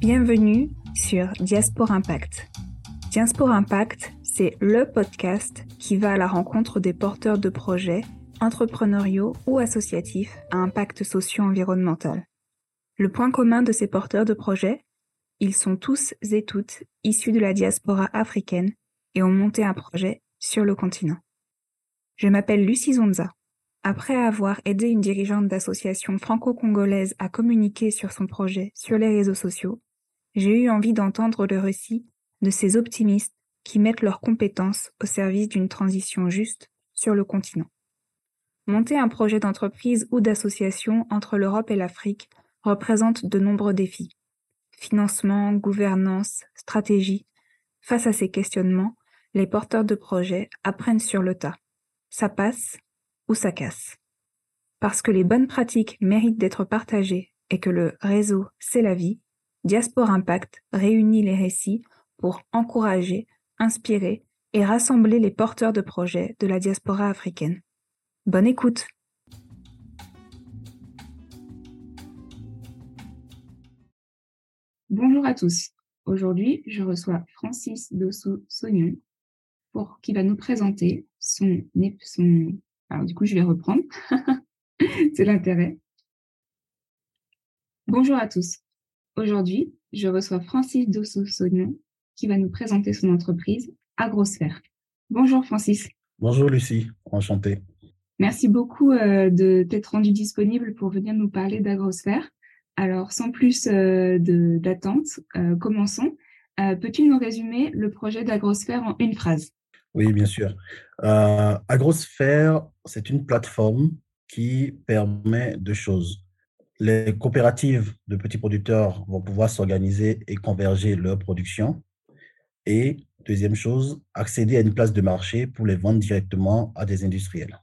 Bienvenue sur Diaspora Impact. Diaspora Impact, c'est le podcast qui va à la rencontre des porteurs de projets entrepreneuriaux ou associatifs à impact socio-environnemental. Le point commun de ces porteurs de projets, ils sont tous et toutes issus de la diaspora africaine et ont monté un projet sur le continent. Je m'appelle Lucie Zonza. Après avoir aidé une dirigeante d'association franco-congolaise à communiquer sur son projet sur les réseaux sociaux, j'ai eu envie d'entendre le récit de ces optimistes qui mettent leurs compétences au service d'une transition juste sur le continent. Monter un projet d'entreprise ou d'association entre l'Europe et l'Afrique représente de nombreux défis. Financement, gouvernance, stratégie. Face à ces questionnements, les porteurs de projets apprennent sur le tas. Ça passe ou ça casse. Parce que les bonnes pratiques méritent d'être partagées et que le réseau, c'est la vie, Diaspora Impact réunit les récits pour encourager, inspirer et rassembler les porteurs de projets de la diaspora africaine. Bonne écoute Bonjour à tous. Aujourd'hui, je reçois Francis Dosso-Sognon pour qui va nous présenter son, son... Alors du coup, je vais reprendre. C'est l'intérêt. Bonjour à tous. Aujourd'hui, je reçois Francis Dosso-Sognon qui va nous présenter son entreprise Agrosphère. Bonjour Francis. Bonjour Lucie, enchanté. Merci beaucoup euh, de t'être rendu disponible pour venir nous parler d'Agrosphère. Alors, sans plus euh, d'attente, euh, commençons. Peux-tu nous résumer le projet d'Agrosphère en une phrase? Oui, bien sûr. Agrosphère, c'est une plateforme qui permet deux choses les coopératives de petits producteurs vont pouvoir s'organiser et converger leur production. Et deuxième chose, accéder à une place de marché pour les vendre directement à des industriels.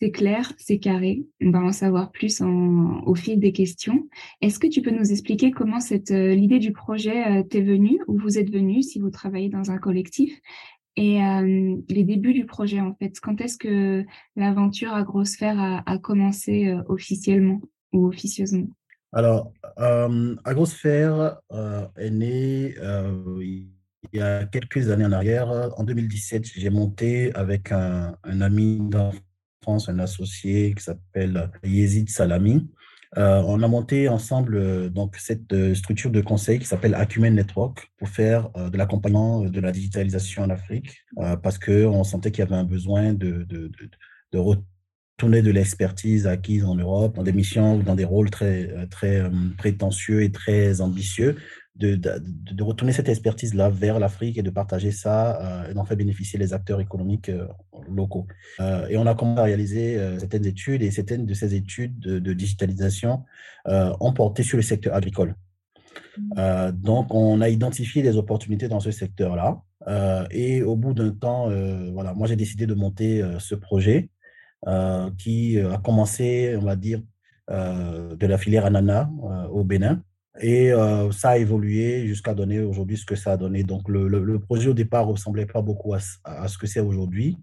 C'est clair, c'est carré. On va en savoir plus au fil des questions. Est-ce que tu peux nous expliquer comment cette euh, l'idée du projet euh, t'est venue, où vous êtes venu, si vous travaillez dans un collectif, et les débuts du projet en fait Quand est-ce que l'aventure Agrosphère a, a commencé officiellement officieusement? Alors, euh, est né il y a quelques années en arrière. En 2017, j'ai monté avec un, ami d'enfance, un associé qui s'appelle Yezid Salami. On a monté ensemble donc cette structure de conseil qui s'appelle Acumen Network pour faire de l'accompagnement de la digitalisation en Afrique parce qu'on sentait qu'il y avait un besoin de, de, de, de l'expertise acquise en Europe dans des missions ou dans des rôles très, euh, très euh, prétentieux et très ambitieux, de, de, de retourner cette expertise-là vers l'Afrique et de partager ça euh, et d'en faire bénéficier les acteurs économiques locaux. et on a commencé à réaliser certaines études et certaines de ces études de, de digitalisation ont porté sur le secteur agricole. Mmh. donc, on a identifié des opportunités dans ce secteur-là. et au bout d'un temps, voilà, moi, j'ai décidé de monter ce projet euh, qui euh, a commencé, on va dire, euh, de la filière ananas au Bénin. Et ça a évolué jusqu'à donner aujourd'hui ce que ça a donné. Donc, le, le, projet au départ ressemblait pas beaucoup à, à ce que c'est aujourd'hui.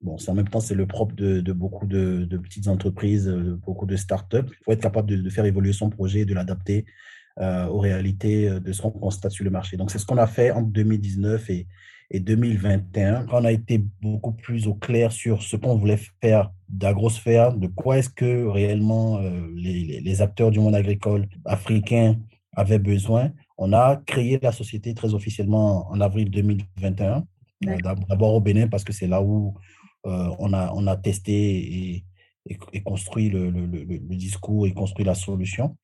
Bon, en même temps, c'est le propre de, de beaucoup de, de, petites entreprises, beaucoup de startups. Il faut être capable de, de faire évoluer son projet, de l'adapter aux réalités de ce qu'on constate sur le marché. Donc, c'est ce qu'on a fait en 2019 et, et 2021, on a été beaucoup plus au clair sur ce qu'on voulait faire d'agrosphère, de quoi est-ce que réellement euh, les, les, acteurs du monde agricole africain avaient besoin, on a créé la société très officiellement en avril 2021, euh, d'abord au Bénin parce que c'est là où euh, on, a, on a testé et, et, construit le, le, le, discours et construit la solution.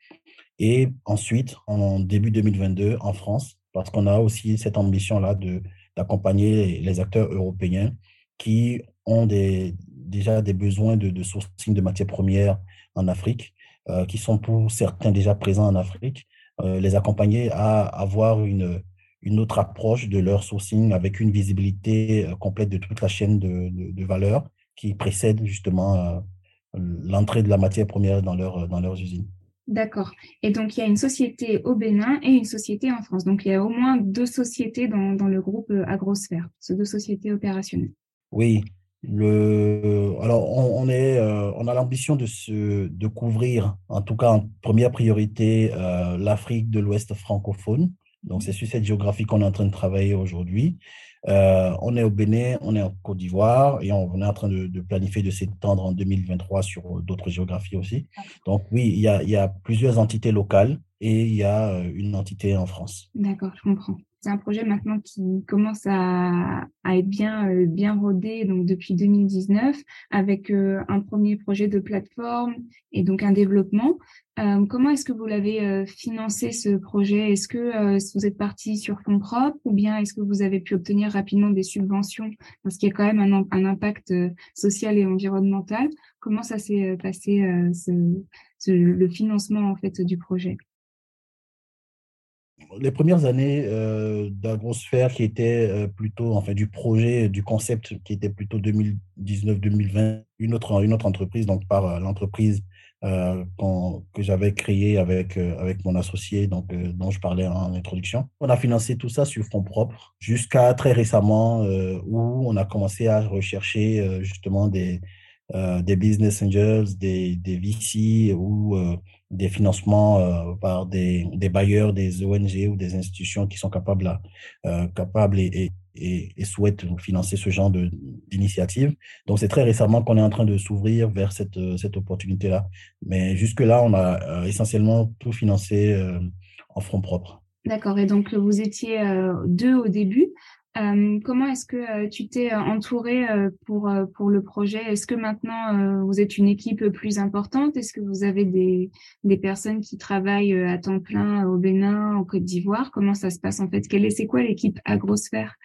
Et ensuite, en début 2022, en France, parce qu'on a aussi cette ambition-là d'accompagner les acteurs européens qui ont des, déjà des besoins de, de, sourcing de matières premières en Afrique, euh, qui sont pour certains déjà présents en Afrique, les accompagner à avoir une, une autre approche de leur sourcing avec une visibilité euh, complète de toute la chaîne de, de, de valeur qui précède justement l'entrée de la matière première dans, leur, dans leurs usines. D'accord. Et donc, il y a une société au Bénin et une société en France. Donc, il y a au moins deux sociétés dans, dans le groupe euh, Agrosphère, ces deux sociétés opérationnelles. Oui. Alors, on, est, on a l'ambition de, couvrir, en tout cas en première priorité, l'Afrique de l'Ouest francophone. Donc, c'est sur cette géographie qu'on est en train de travailler aujourd'hui. Euh, on est au Bénin, on est en Côte d'Ivoire et on, est en train de, planifier de s'étendre en 2023 sur d'autres géographies aussi. Donc oui, il y, a, il y a, plusieurs entités locales et il y a euh, une entité en France. D'accord, je comprends. C'est un projet maintenant qui commence à, être bien, euh, bien rodé donc depuis 2019 avec un premier projet de plateforme et donc un développement. Euh, comment est-ce que vous l'avez euh, financé ce projet? Est-ce que euh, vous êtes parti sur fonds propres ou bien est-ce que vous avez pu obtenir rapidement des subventions? Parce qu'il y a quand même un, impact social et environnemental. Comment ça s'est passé le financement en fait du projet? Les premières années euh, d'Agrosphère qui était plutôt, enfin, du projet, du concept qui était plutôt 2019-2020, une autre, une autre entreprise, donc par l'entreprise euh, que j'avais créé avec, euh, avec mon associé, donc, euh, dont je parlais en introduction. On a financé tout ça sur fonds propres jusqu'à très récemment où on a commencé à rechercher justement des, des business angels, des, des VC ou des financements par des, bailleurs, des ONG ou des institutions qui sont capables, capables et, souhaitent financer ce genre d'initiative. Donc, c'est très récemment qu'on est en train de s'ouvrir vers cette, cette opportunité-là. Mais jusque-là, on a euh, essentiellement tout financé euh, en fonds propres. D'accord. Et donc, vous étiez euh, deux au début. Comment est-ce que tu t'es entouré pour, pour le projet? Est-ce que maintenant vous êtes une équipe plus importante? Est-ce que vous avez des, des personnes qui travaillent à temps plein au Bénin, en Côte d'Ivoire? Comment ça se passe en fait? Quelle est, C'est quoi l'équipe Agrosphère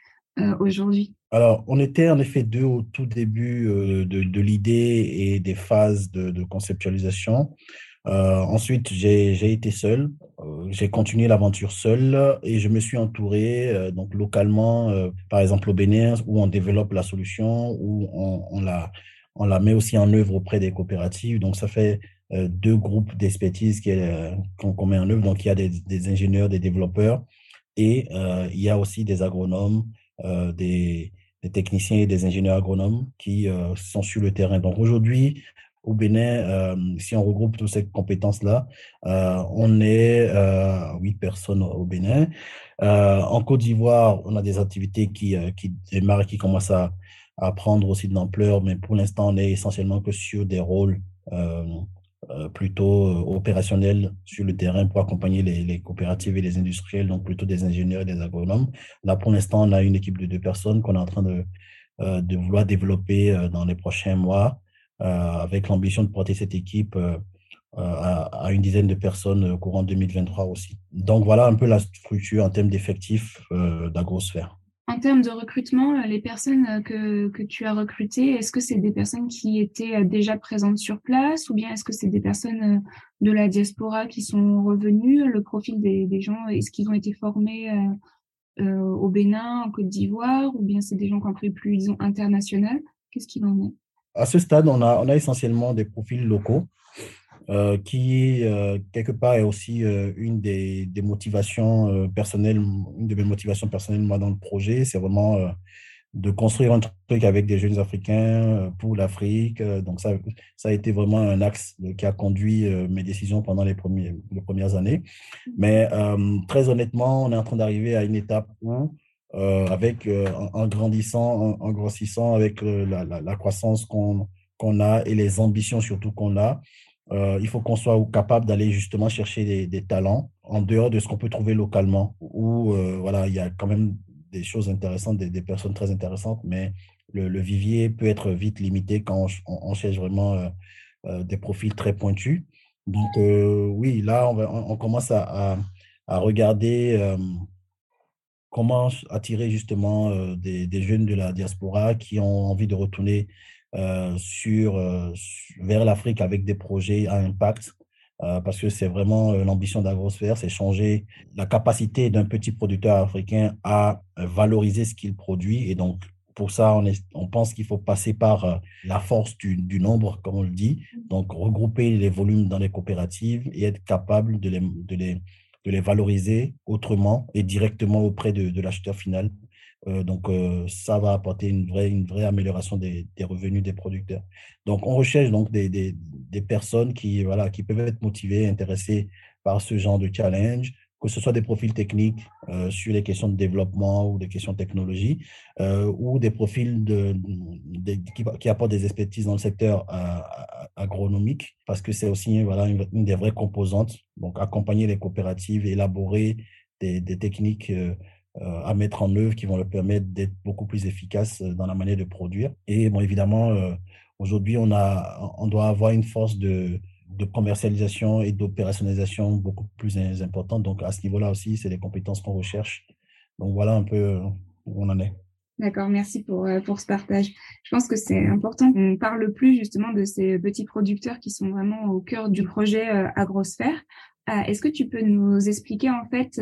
aujourd'hui? Alors, on était en effet deux au tout début de, l'idée et des phases de, conceptualisation. Euh, ensuite, j'ai été seul. j'ai continué l'aventure seul et je me suis entouré donc localement, par exemple au Bénin, où on développe la solution, où on, la, met aussi en œuvre auprès des coopératives. Donc, ça fait deux groupes d'expertise qu'on met en œuvre. Donc, il y a des, des ingénieurs, des développeurs et il y a aussi des agronomes, euh, des, techniciens et des ingénieurs agronomes qui euh, sont sur le terrain. Donc aujourd'hui, au Bénin, euh, si on regroupe toutes ces compétences-là, on est huit personnes au Bénin. en Côte d'Ivoire, on a des activités qui, qui démarrent qui commencent à, prendre aussi de l'ampleur, mais pour l'instant, on est essentiellement que sur des rôles euh, plutôt euh, opérationnel sur le terrain pour accompagner les, coopératives et les industriels, donc plutôt des ingénieurs et des agronomes. Là, pour l'instant, on a une équipe de deux personnes qu'on est en train de, euh, de vouloir développer dans les prochains mois, avec l'ambition de porter cette équipe à, une dizaine de personnes courant 2023 aussi. Donc voilà un peu la structure en termes d'effectifs d'Agrosphère. En termes de recrutement, euh, les personnes euh, que, que tu as recrutées, est-ce que c'est des personnes qui étaient euh, déjà présentes sur place ou bien est-ce que c'est des personnes de la diaspora qui sont revenues? Le profil des, des gens, est-ce qu'ils ont été formés au Bénin, en Côte d'Ivoire ou bien c'est des gens qui ont pris plus, disons, international Qu'est-ce qu'il en est? À ce stade, on a, essentiellement des profils locaux. Euh, qui, euh, quelque part, est aussi euh, une des, motivations personnelles, une de mes motivations personnelles, moi, dans le projet. C'est vraiment de construire un truc avec des jeunes Africains pour l'Afrique. Donc, ça, ça a été vraiment un axe qui a conduit mes décisions pendant les, les premières années. Mais très honnêtement, on est en train d'arriver à une étape où, avec, en, grandissant, en, grossissant, avec la, la, la croissance qu'on qu'on a et les ambitions surtout qu'on a, euh, il faut qu'on soit capable d'aller justement chercher des, talents en dehors de ce qu'on peut trouver localement, où euh, voilà, il y a quand même des choses intéressantes, des, personnes très intéressantes, mais le, vivier peut être vite limité quand on, cherche vraiment euh, des profils très pointus. Donc oui, là, on, on commence à, à, regarder comment attirer justement des, des, jeunes de la diaspora qui ont envie de retourner euh, sur, euh, vers l'Afrique avec des projets à impact, euh, parce que c'est vraiment l'ambition d'Agrosphère, c'est changer la capacité d'un petit producteur africain à valoriser ce qu'il produit. Et donc, pour ça, on, est, on pense qu'il faut passer par la force du, du, nombre, comme on le dit, donc regrouper les volumes dans les coopératives et être capable de les, de les, de les valoriser autrement et directement auprès de, l'acheteur final donc, ça va apporter une vraie, amélioration des, revenus des producteurs. Donc, on recherche donc des, personnes qui, qui peuvent être motivées, intéressées par ce genre de challenge, que ce soit des profils techniques euh, sur les questions de développement ou des questions de technologie, euh, ou des profils de, qui, apportent des expertises dans le secteur euh, agronomique, parce que c'est aussi voilà, une, des vraies composantes. Donc, accompagner les coopératives, élaborer des, des techniques à mettre en œuvre qui vont leur permettre d'être beaucoup plus efficaces dans la manière de produire. Et bon, évidemment, aujourd'hui, on, a, on doit avoir une force de de commercialisation et d'opérationnalisation beaucoup plus importantes. Donc, à ce niveau-là aussi, c'est des compétences qu'on recherche. Donc, voilà un peu euh, où on en est. D'accord, merci pour, euh, pour ce partage. Je pense que c'est important qu'on parle plus justement de ces petits producteurs qui sont vraiment au cœur du projet euh, Agrosphère. Est-ce que tu peux nous expliquer en fait,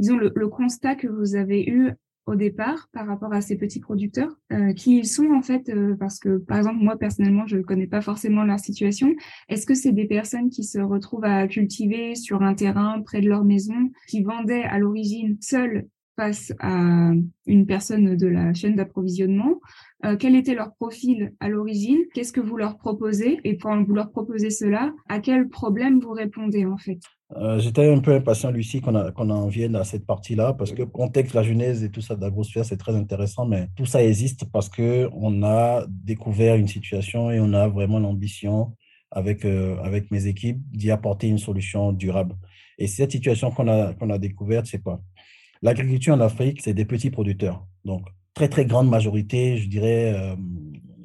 disons, le, le, constat que vous avez eu au départ par rapport à ces petits producteurs, euh, qui ils sont en fait, euh, parce que par exemple moi personnellement je ne connais pas forcément leur situation. Est-ce que c'est des personnes qui se retrouvent à cultiver sur un terrain près de leur maison, qui vendaient à l'origine seules face à une personne de la chaîne d'approvisionnement euh, Quel était leur profil à l'origine Qu'est-ce que vous leur proposez Et quand vous leur proposez cela, à quel problème vous répondez en fait? Euh, J'étais un peu impatient, Lucie, qu'on en vienne à cette partie-là, parce que le contexte, la genèse et tout ça de l'agrosphère, c'est très intéressant, mais tout ça existe parce qu'on a découvert une situation et on a vraiment l'ambition avec, euh, avec mes équipes d'y apporter une solution durable. Et cette situation qu'on a, qu'on a découverte, c'est quoi L'agriculture en Afrique, c'est des petits producteurs. Donc, très, très grande majorité, je dirais, euh,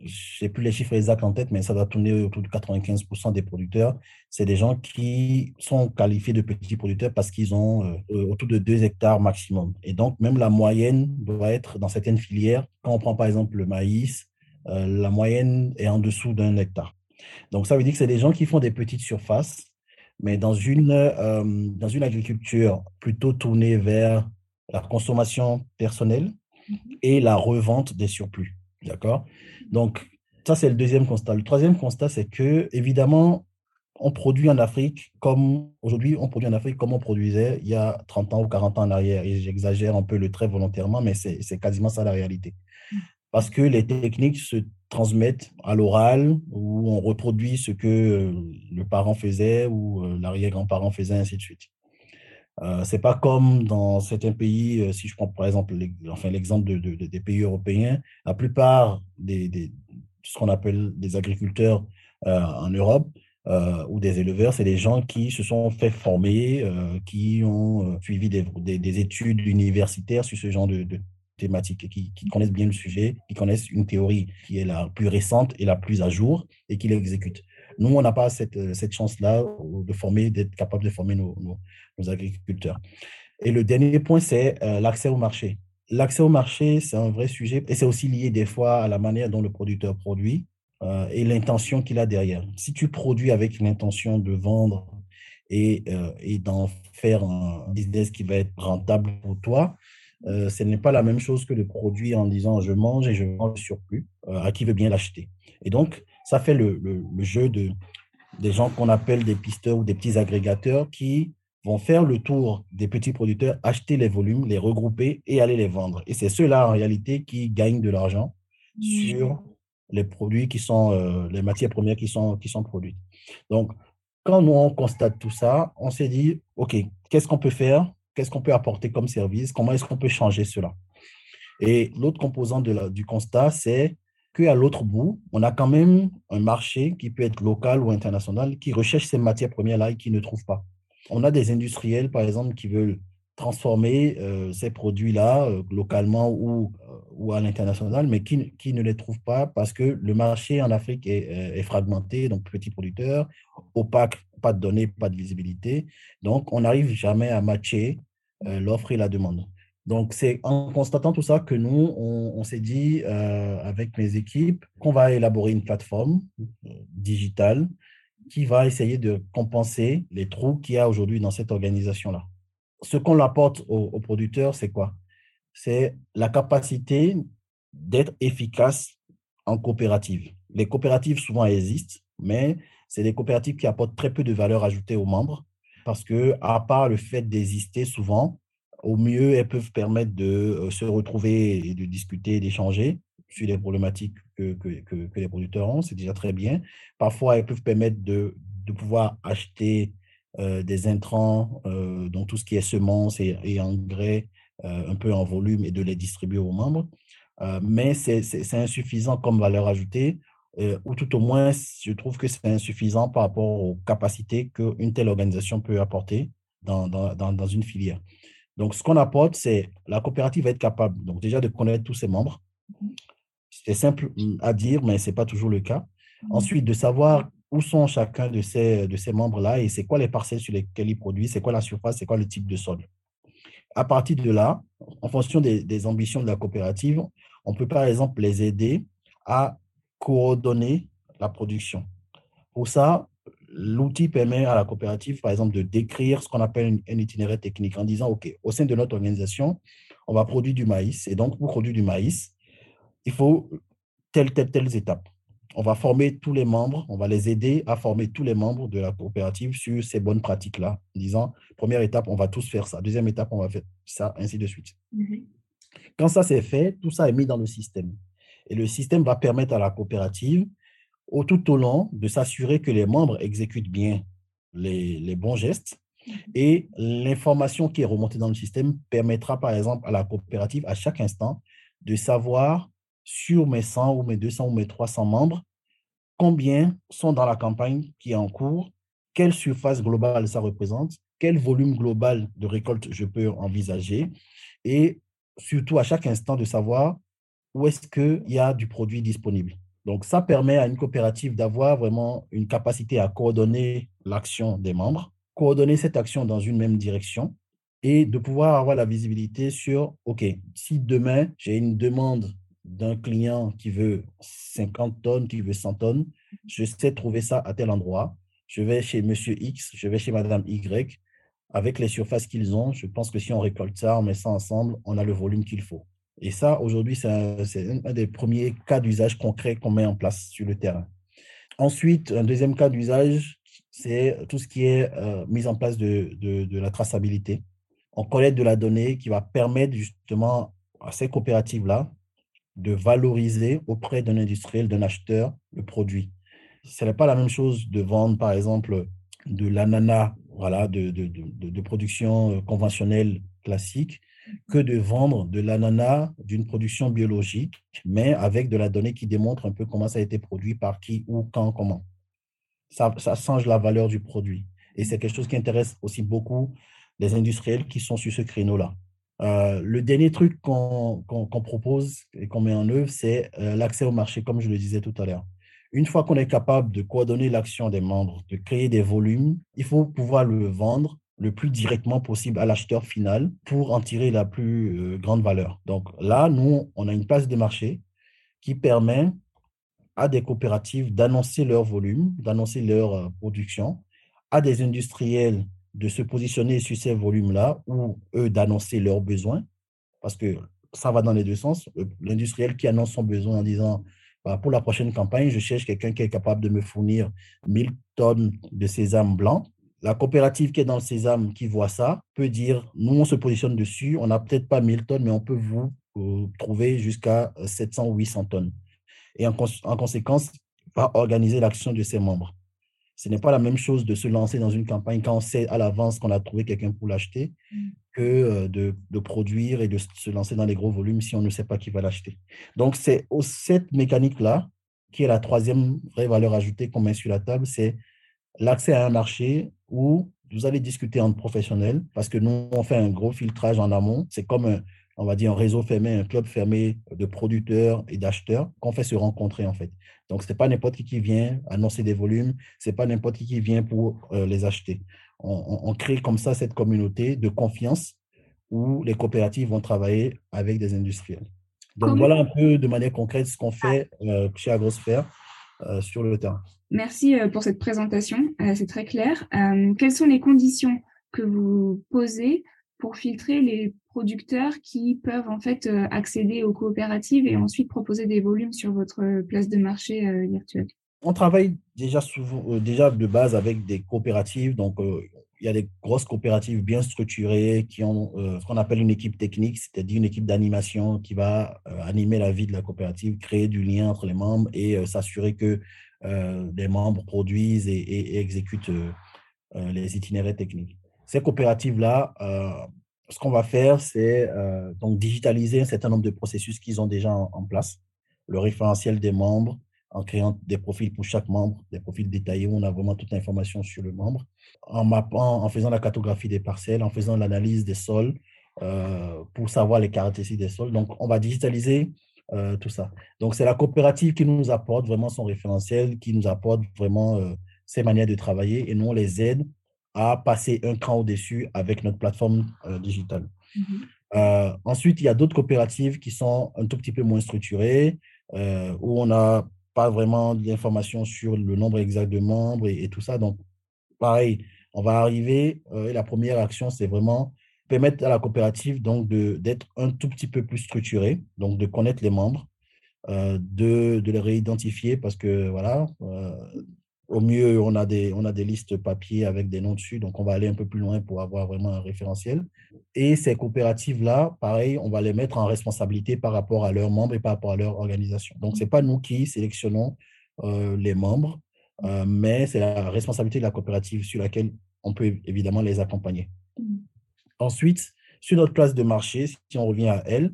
je ne sais plus les chiffres exacts en tête, mais ça doit tourner autour de 95% des producteurs. C'est des gens qui sont qualifiés de petits producteurs parce qu'ils ont euh, autour de 2 hectares maximum. Et donc, même la moyenne doit être dans certaines filières. Quand on prend par exemple le maïs, euh, la moyenne est en dessous d'un hectare. Donc, ça veut dire que c'est des gens qui font des petites surfaces, mais dans une, dans une agriculture plutôt tournée vers la consommation personnelle mhm. et la revente des surplus. D'accord? Donc, ça, c'est le deuxième constat. Le troisième constat, c'est que, évidemment, on produit en Afrique comme aujourd'hui, on produit en Afrique comme on produisait il y a 30 ans ou 40 ans en arrière. Et j'exagère un peu le trait volontairement, mais c'est quasiment ça la réalité. Mhm. Parce que les techniques se transmettent à l'oral, où on reproduit ce que euh, le parent faisait ou euh, l'arrière-grand-parent faisait, ainsi de suite. Euh, c'est pas comme dans certains pays, euh, si je prends par exemple enfin, l'exemple de, des pays européens, la plupart des, ce qu'on appelle des agriculteurs euh, en Europe ou des éleveurs, c'est des gens qui se sont fait former, qui ont suivi des, des, études universitaires sur ce genre de, de thématiques, qui, qui, connaissent bien le sujet, qui connaissent une théorie qui est la plus récente et la plus à jour et qui l'exécutent. Nous, on n'a pas cette, cette chance-là de former, d'être capable de former nos, nos agriculteurs. Et le dernier point, c'est euh, l'accès au marché. L'accès au marché, c'est un vrai sujet et c'est aussi lié des fois à la manière dont le producteur produit euh, et l'intention qu'il a derrière. Si tu produis avec l'intention de vendre et, euh, et d'en faire un business qui va être rentable pour toi, ce n'est pas la même chose que de produire en disant je mange et je vends le surplus à qui veut bien l'acheter. Et donc, ça fait le, le, le jeu de, des gens qu'on appelle des pisteurs ou des petits agrégateurs qui vont faire le tour des petits producteurs, acheter les volumes, les regrouper et aller les vendre. Et c'est ceux-là, en réalité, qui gagnent de l'argent sur les produits qui sont, euh, les matières premières qui sont, qui sont produites. Donc, quand nous, on constate tout ça, on s'est dit, OK, qu'est-ce qu'on peut faire? Qu'est-ce qu'on peut apporter comme service? Comment est-ce qu'on peut changer cela? Et l'autre composant de la, du constat, c'est qu'à l'autre bout, on a quand même un marché qui peut être local ou international qui recherche ces matières premières-là et qui ne trouve pas. On a des industriels, par exemple, qui veulent transformer euh, ces produits-là euh, localement ou, euh, ou à l'international, mais qui, qui, ne les trouvent pas parce que le marché en Afrique est, est, fragmenté, donc petits producteurs, opaque, pas de données, pas de visibilité. Donc, on n'arrive jamais à matcher l'offre et la demande. Donc, c'est en constatant tout ça que nous, on, s'est dit avec mes équipes qu'on va élaborer une plateforme digitale qui va essayer de compenser les trous qu'il y a aujourd'hui dans cette organisation-là. Ce qu'on apporte aux, producteurs, c'est quoi? C'est la capacité d'être efficace en coopérative. Les coopératives souvent existent, mais c'est des coopératives qui apportent très peu de valeur ajoutée aux membres parce que, à part le fait d'exister souvent, Au mieux, elles peuvent permettre de se retrouver et de discuter, d'échanger sur les problématiques que, que, les producteurs ont. C'est déjà très bien. Parfois, elles peuvent permettre de, de pouvoir acheter des intrants, euh, donc tout ce qui est semences et, engrais, un peu en volume et de les distribuer aux membres. mais c'est insuffisant comme valeur ajoutée euh, ou tout au moins, je trouve que c'est insuffisant par rapport aux capacités qu'une telle organisation peut apporter dans, dans, dans, une filière. Donc, ce qu'on apporte, c'est la coopérative va être capable, donc déjà de connaître tous ses membres. C'est simple à dire, mais ce n'est pas toujours le cas. Mm-hmm. Ensuite, de savoir où sont chacun de ces, de ces membres-là et c'est quoi les parcelles sur lesquelles ils produisent, c'est quoi la surface, c'est quoi le type de sol. À partir de là, en fonction des, des ambitions de la coopérative, on peut par exemple les aider à coordonner la production. Pour ça, l'outil permet à la coopérative, par exemple, de décrire ce qu'on appelle un itinéraire technique en disant, OK, au sein de notre organisation, on va produire du maïs. Et donc, pour produire du maïs, il faut telle, telle, telle étape. On va former tous les membres, on va les aider à former tous les membres de la coopérative sur ces bonnes pratiques-là, en disant, première étape, on va tous faire ça. Deuxième étape, on va faire ça, ainsi de suite. Mhm. Quand ça c'est fait, tout ça est mis dans le système. Et le système va permettre à la coopérative, au, tout au long, de s'assurer que les membres exécutent bien les, les bons gestes. Mmh et l'information qui est remontée dans le système permettra, par exemple, à la coopérative, à chaque instant, de savoir sur mes 100 ou mes 200 ou mes 300 membres, combien sont dans la campagne qui est en cours, quelle surface globale ça représente, quel volume global de récolte je peux envisager, et surtout à chaque instant de savoir où est-ce qu'il y a du produit disponible. Donc, ça permet à une coopérative d'avoir vraiment une capacité à coordonner l'action des membres, coordonner cette action dans une même direction et de pouvoir avoir la visibilité sur, OK, si demain j'ai une demande d'un client qui veut 50 tonnes, qui veut 100 tonnes, je sais trouver ça à tel endroit. Je vais chez monsieur X, je vais chez madame Y. Avec les surfaces qu'ils ont, je pense que si on récolte ça, on met ça ensemble, on a le volume qu'il faut. Et ça, aujourd'hui, c'est un, des premiers cas d'usage concrets qu'on met en place sur le terrain. Ensuite, un deuxième cas d'usage, c'est tout ce qui est euh, mise en place de, la traçabilité. On collecte de la donnée qui va permettre justement à ces coopératives-là de valoriser auprès d'un industriel, d'un acheteur, le produit. Ce n'est pas la même chose de vendre, par exemple, de l'ananas voilà, de, production euh, conventionnelle classique que de vendre de l'ananas d'une production biologique, mais avec de la donnée qui démontre un peu comment ça a été produit, par qui, où, quand, comment. Ça, change la valeur du produit. Et c'est quelque chose qui intéresse aussi beaucoup les industriels qui sont sur ce créneau-là. Euh, le dernier truc qu'on propose et qu'on met en œuvre, c'est euh, l'accès au marché, comme je le disais tout à l'heure. Une fois qu'on est capable de coordonner l'action des membres, de créer des volumes, il faut pouvoir le vendre le plus directement possible à l'acheteur final pour en tirer la plus euh, grande valeur. Donc là, nous, on a une place de marché qui permet à des coopératives d'annoncer leur volume, d'annoncer leur euh, production, à des industriels de se positionner sur ces volumes-là ou eux d'annoncer leurs besoins, parce que ça va dans les deux sens. L'industriel qui annonce son besoin en disant bah, pour la prochaine campagne, je cherche quelqu'un qui est capable de me fournir 1000 tonnes de sésame blanc la coopérative qui est dans le sésame, qui voit ça, peut dire, nous, on se positionne dessus, on n'a peut-être pas 1000 tonnes, mais on peut vous euh, trouver jusqu'à 700 ou 800 tonnes. Et en, conséquence, va organiser l'action de ses membres. Ce n'est pas la même chose de se lancer dans une campagne quand on sait à l'avance qu'on a trouvé quelqu'un pour l'acheter mm. que euh, de, de, produire et de se lancer dans les gros volumes si on ne sait pas qui va l'acheter. Donc, c'est cette mécanique-là qui est la troisième vraie valeur ajoutée qu'on met sur la table, c'est l'accès à un marché où vous allez discuter entre professionnels, parce que nous, on fait un gros filtrage en amont. C'est comme, un, on va dire, un réseau fermé, un club fermé de producteurs et d'acheteurs qu'on fait se rencontrer, en fait. Donc, ce n'est pas n'importe qui qui vient annoncer des volumes, ce n'est pas n'importe qui qui vient pour euh, les acheter. On, crée comme ça cette communauté de confiance où les coopératives vont travailler avec des industriels. Donc, voilà un peu de manière concrète ce qu'on fait euh, chez Agrosphère sur le terrain. Merci euh, pour cette présentation, euh, c'est très clair. quelles sont les conditions que vous posez pour filtrer les producteurs qui peuvent en fait accéder aux coopératives et ensuite proposer des volumes sur votre place de marché virtuelle? On travaille déjà, souvent, déjà de base avec des coopératives, donc il y a des grosses coopératives bien structurées qui ont ce qu'on appelle une équipe technique, c'est-à-dire une équipe d'animation qui va animer la vie de la coopérative, créer du lien entre les membres et s'assurer que les membres produisent et, exécutent les itinéraires techniques. Ces coopératives-là, ce qu'on va faire, c'est donc digitaliser un certain nombre de processus qu'ils ont déjà en place, le référentiel des membres, en créant des profils pour chaque membre, des profils détaillés où on a vraiment toute l'information sur le membre, en mappant, en faisant la cartographie des parcelles, en faisant l'analyse des sols euh, pour savoir les caractéristiques des sols. Donc, on va digitaliser euh, tout ça. Donc, c'est la coopérative qui nous apporte vraiment son référentiel, qui nous apporte vraiment euh, ses manières de travailler et nous, on les aide à passer un cran au-dessus avec notre plateforme digitale. Mm-hmm. ensuite, il y a d'autres coopératives qui sont un tout petit peu moins structurées, où on a pas vraiment d'informations sur le nombre exact de membres et, tout ça. Donc, pareil, on va arriver, euh, et la première action, c'est vraiment permettre à la coopérative donc d'être un tout petit peu plus structurée, donc de connaître les membres, euh, de, de, les réidentifier parce que, voilà, euh, au mieux, on a, des, on a des listes papier avec des noms dessus, donc on va aller un peu plus loin pour avoir vraiment un référentiel. Et ces coopératives-là, pareil, on va les mettre en responsabilité par rapport à leurs membres et par rapport à leur organisation. Donc, ce n'est pas nous qui sélectionnons euh, les membres, euh, mais c'est la responsabilité de la coopérative sur laquelle on peut évidemment les accompagner. Mmh. Ensuite, sur notre place de marché, si on revient à elle,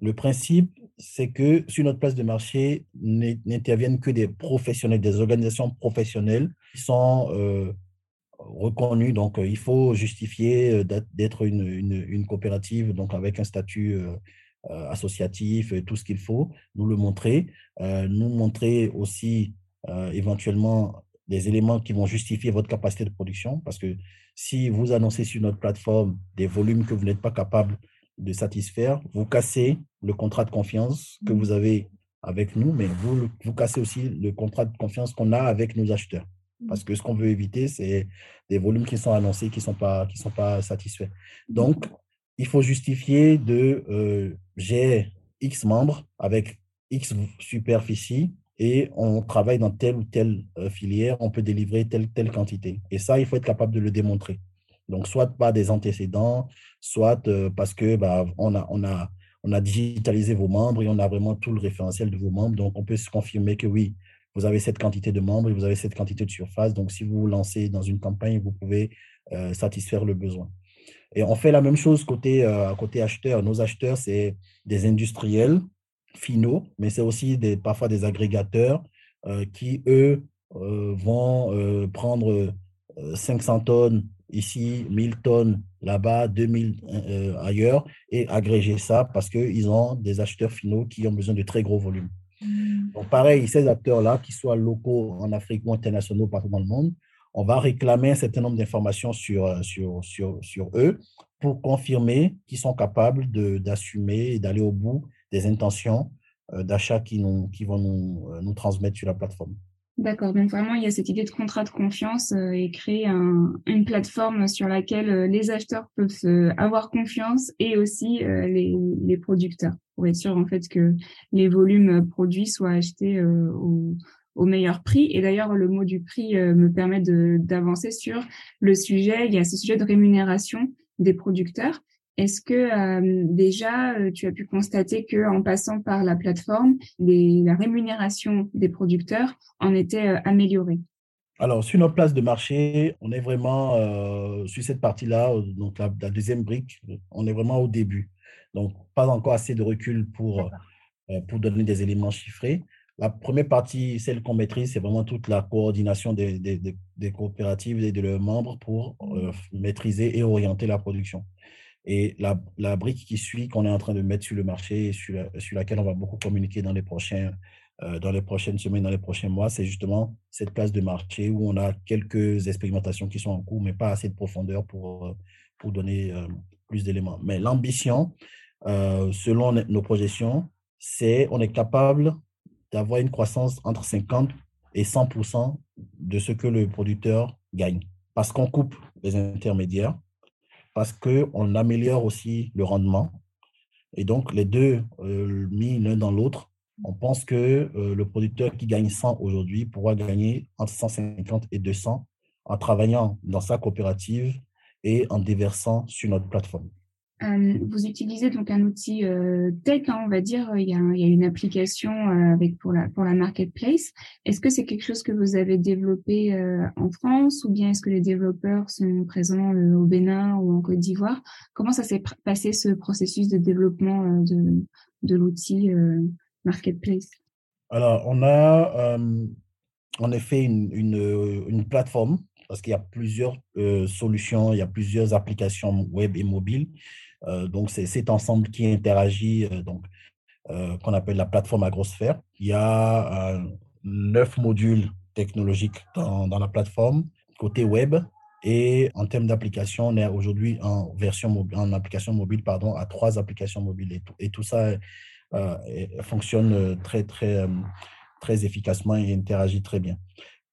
le principe, c'est que sur notre place de marché n'interviennent que des professionnels, des organisations professionnelles qui sont euh, reconnues. Donc, euh, il faut justifier euh, d'être une, coopérative, donc avec un statut associatif, tout ce qu'il faut, nous le montrer, nous montrer aussi éventuellement des éléments qui vont justifier votre capacité de production, parce que si vous annoncez sur notre plateforme des volumes que vous n'êtes pas capable de satisfaire, vous cassez le contrat de confiance que mmh. vous avez avec nous, mais vous, vous cassez aussi le contrat de confiance qu'on a avec nos acheteurs. Mmh. Parce que ce qu'on veut éviter, c'est des volumes qui sont annoncés, qui ne sont, pas, qui sont pas satisfaits. Mmh. Donc, il faut justifier de euh, j'ai X membres avec X superficie et on travaille dans telle ou telle euh, filière, on peut délivrer telle telle quantité. Et ça, il faut être capable de le démontrer. Donc, soit pas des antécédents, soit euh, parce que bah, on, a, digitalisé vos membres et on a vraiment tout le référentiel de vos membres. Donc, on peut se confirmer que oui, vous avez cette quantité de membres et vous avez cette quantité de surface. Donc, si vous vous lancez dans une campagne, vous pouvez euh, satisfaire le besoin. Et on fait la même chose côté, euh, côté acheteur. Nos acheteurs, c'est des industriels finaux, mais c'est aussi parfois des agrégateurs qui, eux, vont prendre 500 tonnes ici 1000 tonnes, là-bas 2000 euh, ailleurs, et agréger ça parce qu'ils ont des acheteurs finaux qui ont besoin de très gros volumes. Mmh. Donc pareil, ces acteurs-là, qu'ils soient locaux en Afrique ou internationaux partout dans le monde, on va réclamer un certain nombre d'informations sur, euh, sur, sur, sur eux pour confirmer qu'ils sont capables d'assumer et d'aller au bout des intentions euh, d'achat qui, qui vont nous, nous transmettre sur la plateforme. D'accord, donc vraiment il y a cette idée de contrat de confiance euh, et créer un, une plateforme sur laquelle euh, les acheteurs peuvent avoir confiance et aussi euh, les, les, producteurs pour être sûr en fait que les volumes produits soient achetés au, au, meilleur prix. Et d'ailleurs le mot du prix me permet d'avancer sur le sujet. Il y a ce sujet de rémunération des producteurs. Est-ce que euh, déjà euh, tu as pu constater que en passant par la plateforme, la rémunération des producteurs en était euh, améliorée? Alors sur notre place de marché, on est vraiment sur cette partie-là, donc la, deuxième brique, on est vraiment au début. Donc pas encore assez de recul pour pour donner des éléments chiffrés. La première partie, celle qu'on maîtrise, c'est vraiment toute la coordination des, des, des, coopératives et de leurs membres pour maîtriser et orienter la production. Et la, la brique qui suit, qu'on est en train de mettre sur le marché et sur, sur laquelle on va beaucoup communiquer dans les, prochains, euh, dans les prochaines semaines, dans les prochains mois, c'est justement cette place de marché où on a quelques expérimentations qui sont en cours, mais pas assez de profondeur pour, euh, pour donner euh, plus d'éléments. Mais l'ambition, selon nos projections, c'est on est capable d'avoir une croissance entre 50 et 100% de ce que le producteur gagne. Parce qu'on coupe les intermédiaires, parce qu'on améliore aussi le rendement. Et donc, les deux euh, mis l'un dans l'autre, on pense que euh, le producteur qui gagne 100 aujourd'hui pourra gagner entre 150 et 200 en travaillant dans sa coopérative et en déversant sur notre plateforme. Euh, vous utilisez donc un outil euh, tech, hein, on va dire. Il y a, une application euh, avec pour la marketplace. Est-ce que c'est quelque chose que vous avez développé en France ou bien est-ce que les développeurs sont présents au Bénin ou en Côte d'Ivoire? Comment ça s'est passé ce processus de développement de l'outil marketplace? Alors, on a en effet une, plateforme parce qu'il y a plusieurs solutions, il y a plusieurs applications web et mobiles euh, donc, c'est cet ensemble qui interagit, euh, donc, euh, qu'on appelle la plateforme agrosphère. Il y a neuf modules technologiques dans, la plateforme côté web. Et en termes d'application, on est aujourd'hui en version en application mobile, pardon, à trois applications mobiles. Et tout, et tout ça fonctionne très, très, très efficacement et interagit très bien.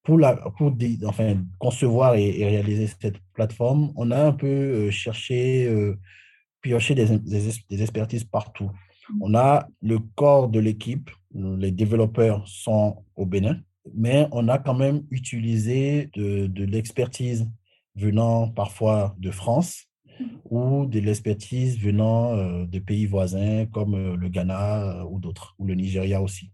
Pour, la, pour enfin, concevoir et, réaliser cette plateforme, on a un peu cherché piocher des, des, expertises partout. Mmh. On a le corps de l'équipe, les développeurs sont au Bénin, mais on a quand même utilisé de, de l'expertise venant parfois de France mmh. ou de l'expertise venant euh, de pays voisins comme euh, le Ghana euh, ou d'autres, ou le Nigeria aussi,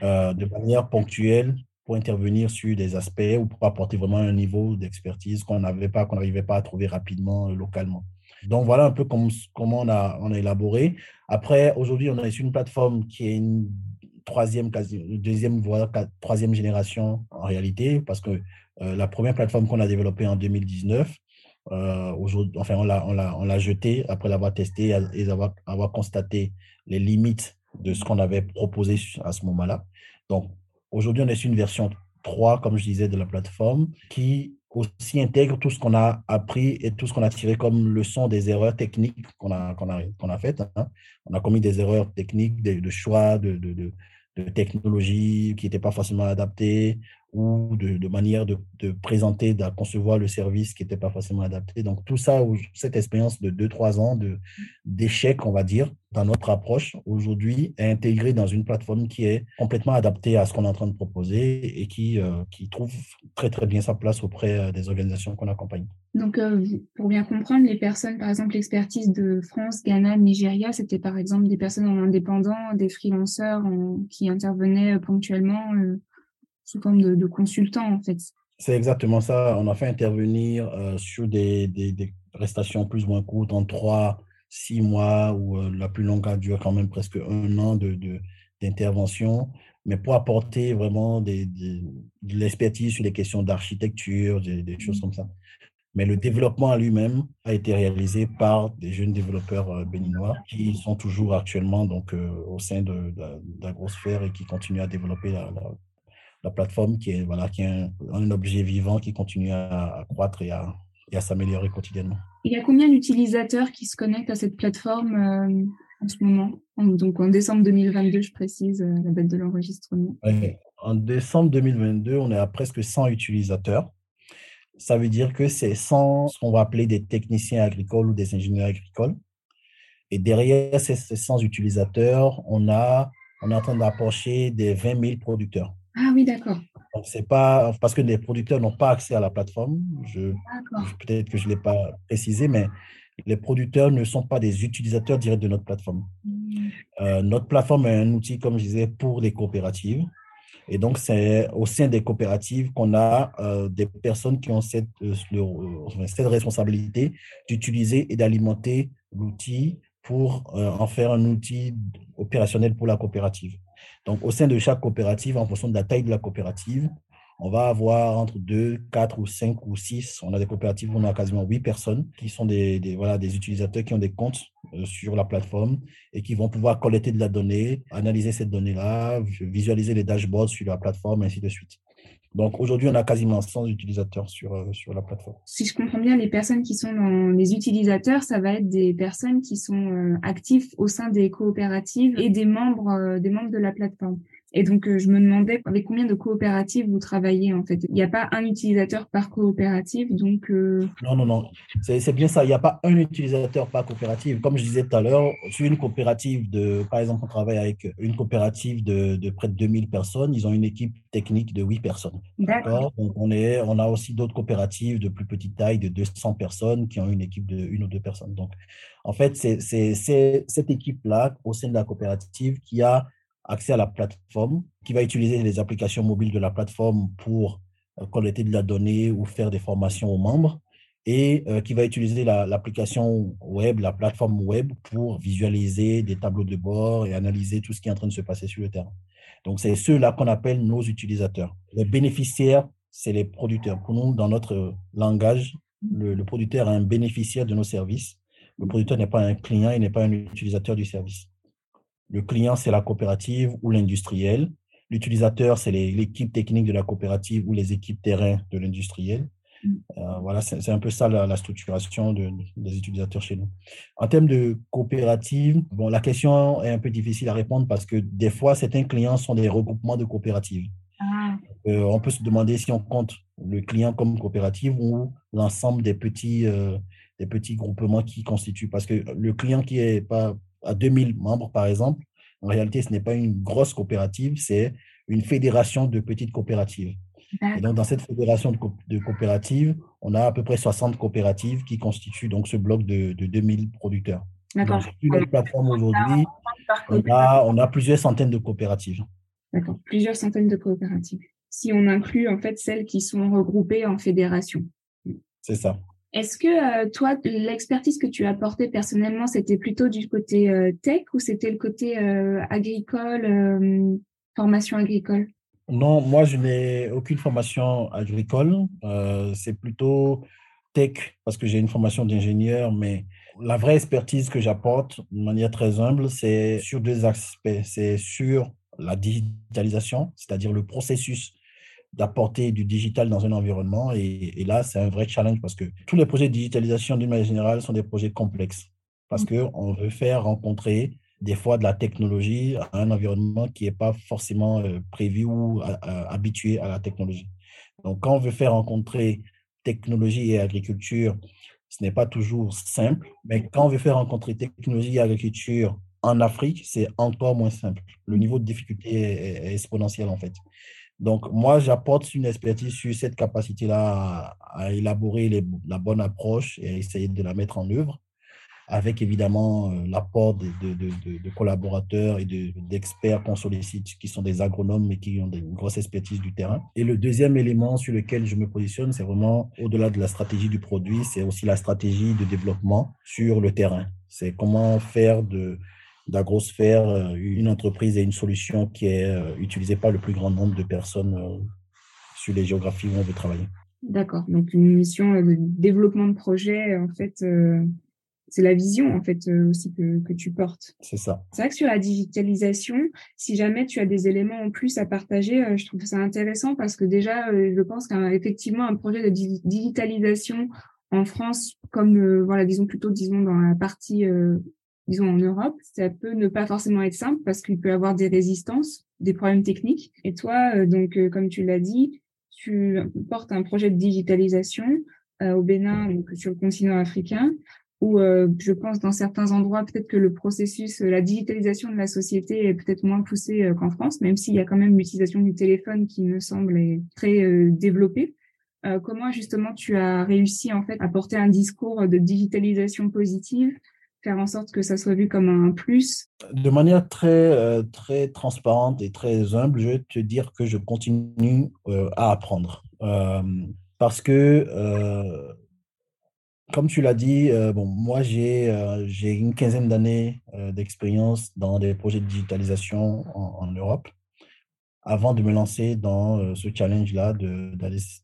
de manière ponctuelle pour intervenir sur des aspects ou pour apporter vraiment un niveau d'expertise qu'on n'avait pas, qu'on n'arrivait pas à trouver rapidement localement. Donc voilà un peu comment, on, a, élaboré. Après, aujourd'hui, on est sur une plateforme qui est une troisième, quasi, deuxième, voire troisième génération en réalité, parce que euh, la première plateforme qu'on a développée en 2019, euh, aujourd'hui, enfin, on l'a, jetée après l'avoir testé et avoir constaté les limites de ce qu'on avait proposé à ce moment-là. Donc, aujourd'hui, on est sur une version 3, comme je disais, de la plateforme qui aussi intègre tout ce qu'on a appris et tout ce qu'on a tiré comme leçon des erreurs techniques qu'on a, a, a faites. Hein. On a commis des erreurs techniques, de, choix, de, de, de, de technologies qui n'étaient pas forcément adaptées ou de, manière de, présenter, de concevoir le service qui n'était pas forcément adapté. Donc tout ça, cette expérience de 2-3 ans d'échec, on va dire, dans notre approche aujourd'hui, est intégrée dans une plateforme qui est complètement adaptée à ce qu'on est en train de proposer et qui, euh, trouve très très bien sa place auprès euh, des organisations qu'on accompagne. Donc euh, pour bien comprendre, les personnes, par exemple l'expertise de France, Ghana, Nigeria, c'était par exemple des personnes en indépendant, des freelanceurs qui intervenaient ponctuellement sous forme de, de consultant, en fait. C'est exactement ça. On a fait intervenir euh, sur des, des, des, prestations plus ou moins courtes, en trois, six mois, ou euh, la plus longue a duré quand même presque un an de, d'intervention, mais pour apporter vraiment des, de l'expertise sur les questions d'architecture, des, choses mmh. comme ça. Mais le développement à lui-même a été réalisé par des jeunes développeurs euh, béninois qui sont toujours actuellement donc, au sein de, d'Agrosphère et qui continuent à développer la, la plateforme qui est, voilà, qui est un, objet vivant qui continue à, croître et à, et à s'améliorer quotidiennement. Il y a combien d'utilisateurs qui se connectent à cette plateforme euh, en ce moment? Donc en décembre 2022, je précise euh, la date de l'enregistrement. En décembre 2022, on est à presque 100 utilisateurs. Ça veut dire que c'est 100 ce qu'on va appeler des techniciens agricoles ou des ingénieurs agricoles. Et derrière ces, 100 utilisateurs, on, a, on est en train d'approcher des 20 000 producteurs. Ah oui, d'accord. Donc, c'est pas parce que les producteurs n'ont pas accès à la plateforme. Je, peut-être que je ne l'ai pas précisé, mais les producteurs ne sont pas des utilisateurs directs de notre plateforme. Mmh. Euh, notre plateforme est un outil, comme je disais, pour les coopératives. Et donc, c'est au sein des coopératives qu'on a euh, des personnes qui ont cette, euh, cette responsabilité d'utiliser et d'alimenter l'outil pour en faire un outil opérationnel pour la coopérative. Donc, au sein de chaque coopérative, en fonction de la taille de la coopérative, on va avoir entre 2, 4 ou 5 ou 6. On a des coopératives où on a quasiment 8 personnes qui sont des, des utilisateurs qui ont des comptes euh, sur la plateforme et qui vont pouvoir collecter de la donnée, analyser cette donnée-là, visualiser les dashboards sur la plateforme, ainsi de suite. Donc aujourd'hui, on a quasiment 100 utilisateurs sur, euh, sur la plateforme. Si je comprends bien, les personnes qui sont dans les utilisateurs, ça va être des personnes qui sont euh, actives au sein des coopératives et des membres, euh, des membres de la plateforme. Et donc, je me demandais avec combien de coopératives vous travaillez en fait. Il n'y a pas un utilisateur par coopérative, donc. Non, non, non. C'est bien ça. Il n'y a pas un utilisateur par coopérative. Comme je disais tout à l'heure, sur une coopérative de, par exemple, on travaille avec une coopérative de, de près de 2000 personnes. Ils ont une équipe technique de 8 personnes. D'accord. On, est, on a aussi d'autres coopératives de plus petite taille, de 200 personnes, qui ont une équipe de une ou deux personnes. Donc, en fait, c'est cette équipe-là, au sein de la coopérative, qui a accès à la plateforme, qui va utiliser les applications mobiles de la plateforme pour euh, collecter de la donnée ou faire des formations aux membres et euh, qui va utiliser l'application web, la plateforme web pour visualiser des tableaux de bord et analyser tout ce qui est en train de se passer sur le terrain. Donc, c'est ceux-là qu'on appelle nos utilisateurs. Les bénéficiaires, c'est les producteurs. Pour nous, dans notre langage, le, le producteur est un bénéficiaire de nos services. Le producteur n'est pas un client, il n'est pas un utilisateur du service. Le client, c'est la coopérative ou l'industriel. L'utilisateur, c'est l'équipe technique de la coopérative ou les équipes terrain de l'industriel. Mm. Euh, voilà, c'est un peu ça la, structuration des utilisateurs chez nous. En termes de coopérative, bon, la question est un peu difficile à répondre parce que des fois, certains clients sont des regroupements de coopératives. Ah. Euh, on peut se demander si on compte le client comme coopérative ou l'ensemble des petits, euh, des petits groupements qui constituent. Parce que le client qui est pas à 2000 membres, par exemple, en réalité, ce n'est pas une grosse coopérative, c'est une fédération de petites coopératives. Et donc, dans cette fédération de, coopératives, on a à peu près 60 coopératives qui constituent donc ce bloc de, de 2000 producteurs. D'accord. Sur la plateforme aujourd'hui, on a, on a plusieurs centaines de coopératives. D'accord, plusieurs centaines de coopératives. Si on inclut en fait celles qui sont regroupées en fédération. C'est ça. Est-ce que euh, toi, l'expertise que tu as apportée personnellement, c'était plutôt du côté euh, tech ou c'était le côté euh, agricole, formation agricole? Non, moi, je n'ai aucune formation agricole. c'est plutôt tech parce que j'ai une formation d'ingénieur, mais la vraie expertise que j'apporte de manière très humble, c'est sur deux aspects. C'est sur la digitalisation, c'est-à-dire le processus d'apporter du digital dans un environnement. Et, là, c'est un vrai challenge parce que tous les projets de digitalisation, d'une manière générale, sont des projets complexes parce mmh. qu'on veut faire rencontrer des fois de la technologie à un environnement qui n'est pas forcément euh, prévu ou habitué à la technologie. Donc, quand on veut faire rencontrer technologie et agriculture, ce n'est pas toujours simple, mais quand on veut faire rencontrer technologie et agriculture en Afrique, c'est encore moins simple. Le niveau de difficulté est exponentiel en fait. Donc, moi, j'apporte une expertise sur cette capacité-là à, élaborer la bonne approche et à essayer de la mettre en œuvre, avec évidemment euh, l'apport de, de, collaborateurs et d'experts qu'on sollicite, qui sont des agronomes, mais qui ont une grosse expertise du terrain. Et le deuxième élément sur lequel je me positionne, c'est vraiment, au-delà de la stratégie du produit, c'est aussi la stratégie de développement sur le terrain. C'est comment faire de d'Agrosphère, euh, une entreprise et une solution qui est euh, utilisée par le plus grand nombre de personnes euh, sur les géographies où on veut travailler. D'accord. Donc une mission de développement de projet, en fait, c'est la vision en fait aussi que, que tu portes. C'est ça. C'est vrai que sur la digitalisation, si jamais tu as des éléments en plus à partager, je trouve ça intéressant parce que déjà, je pense qu'effectivement un projet de digitalisation en France, comme voilà, disons plutôt disons dans la partie disons en Europe, ça peut ne pas forcément être simple parce qu'il peut y avoir des résistances, des problèmes techniques. Et toi, euh, donc euh, comme tu l'as dit, tu portes un projet de digitalisation euh, au Bénin, donc sur le continent africain, où je pense dans certains endroits peut-être que le processus, la digitalisation de la société est peut-être moins poussée qu'en France, même s'il y a quand même l'utilisation du téléphone qui me semble très développée. comment justement tu as réussi en fait à porter un discours de digitalisation positive faire en sorte que ça soit vu comme un plus De manière très, euh, très transparente et très humble, je vais te dire que je continue euh, à apprendre. Euh, parce que, comme tu l'as dit, bon, moi, j'ai j'ai une quinzaine d'années d'expérience dans des projets de digitalisation en, Europe avant de me lancer dans ce challenge-là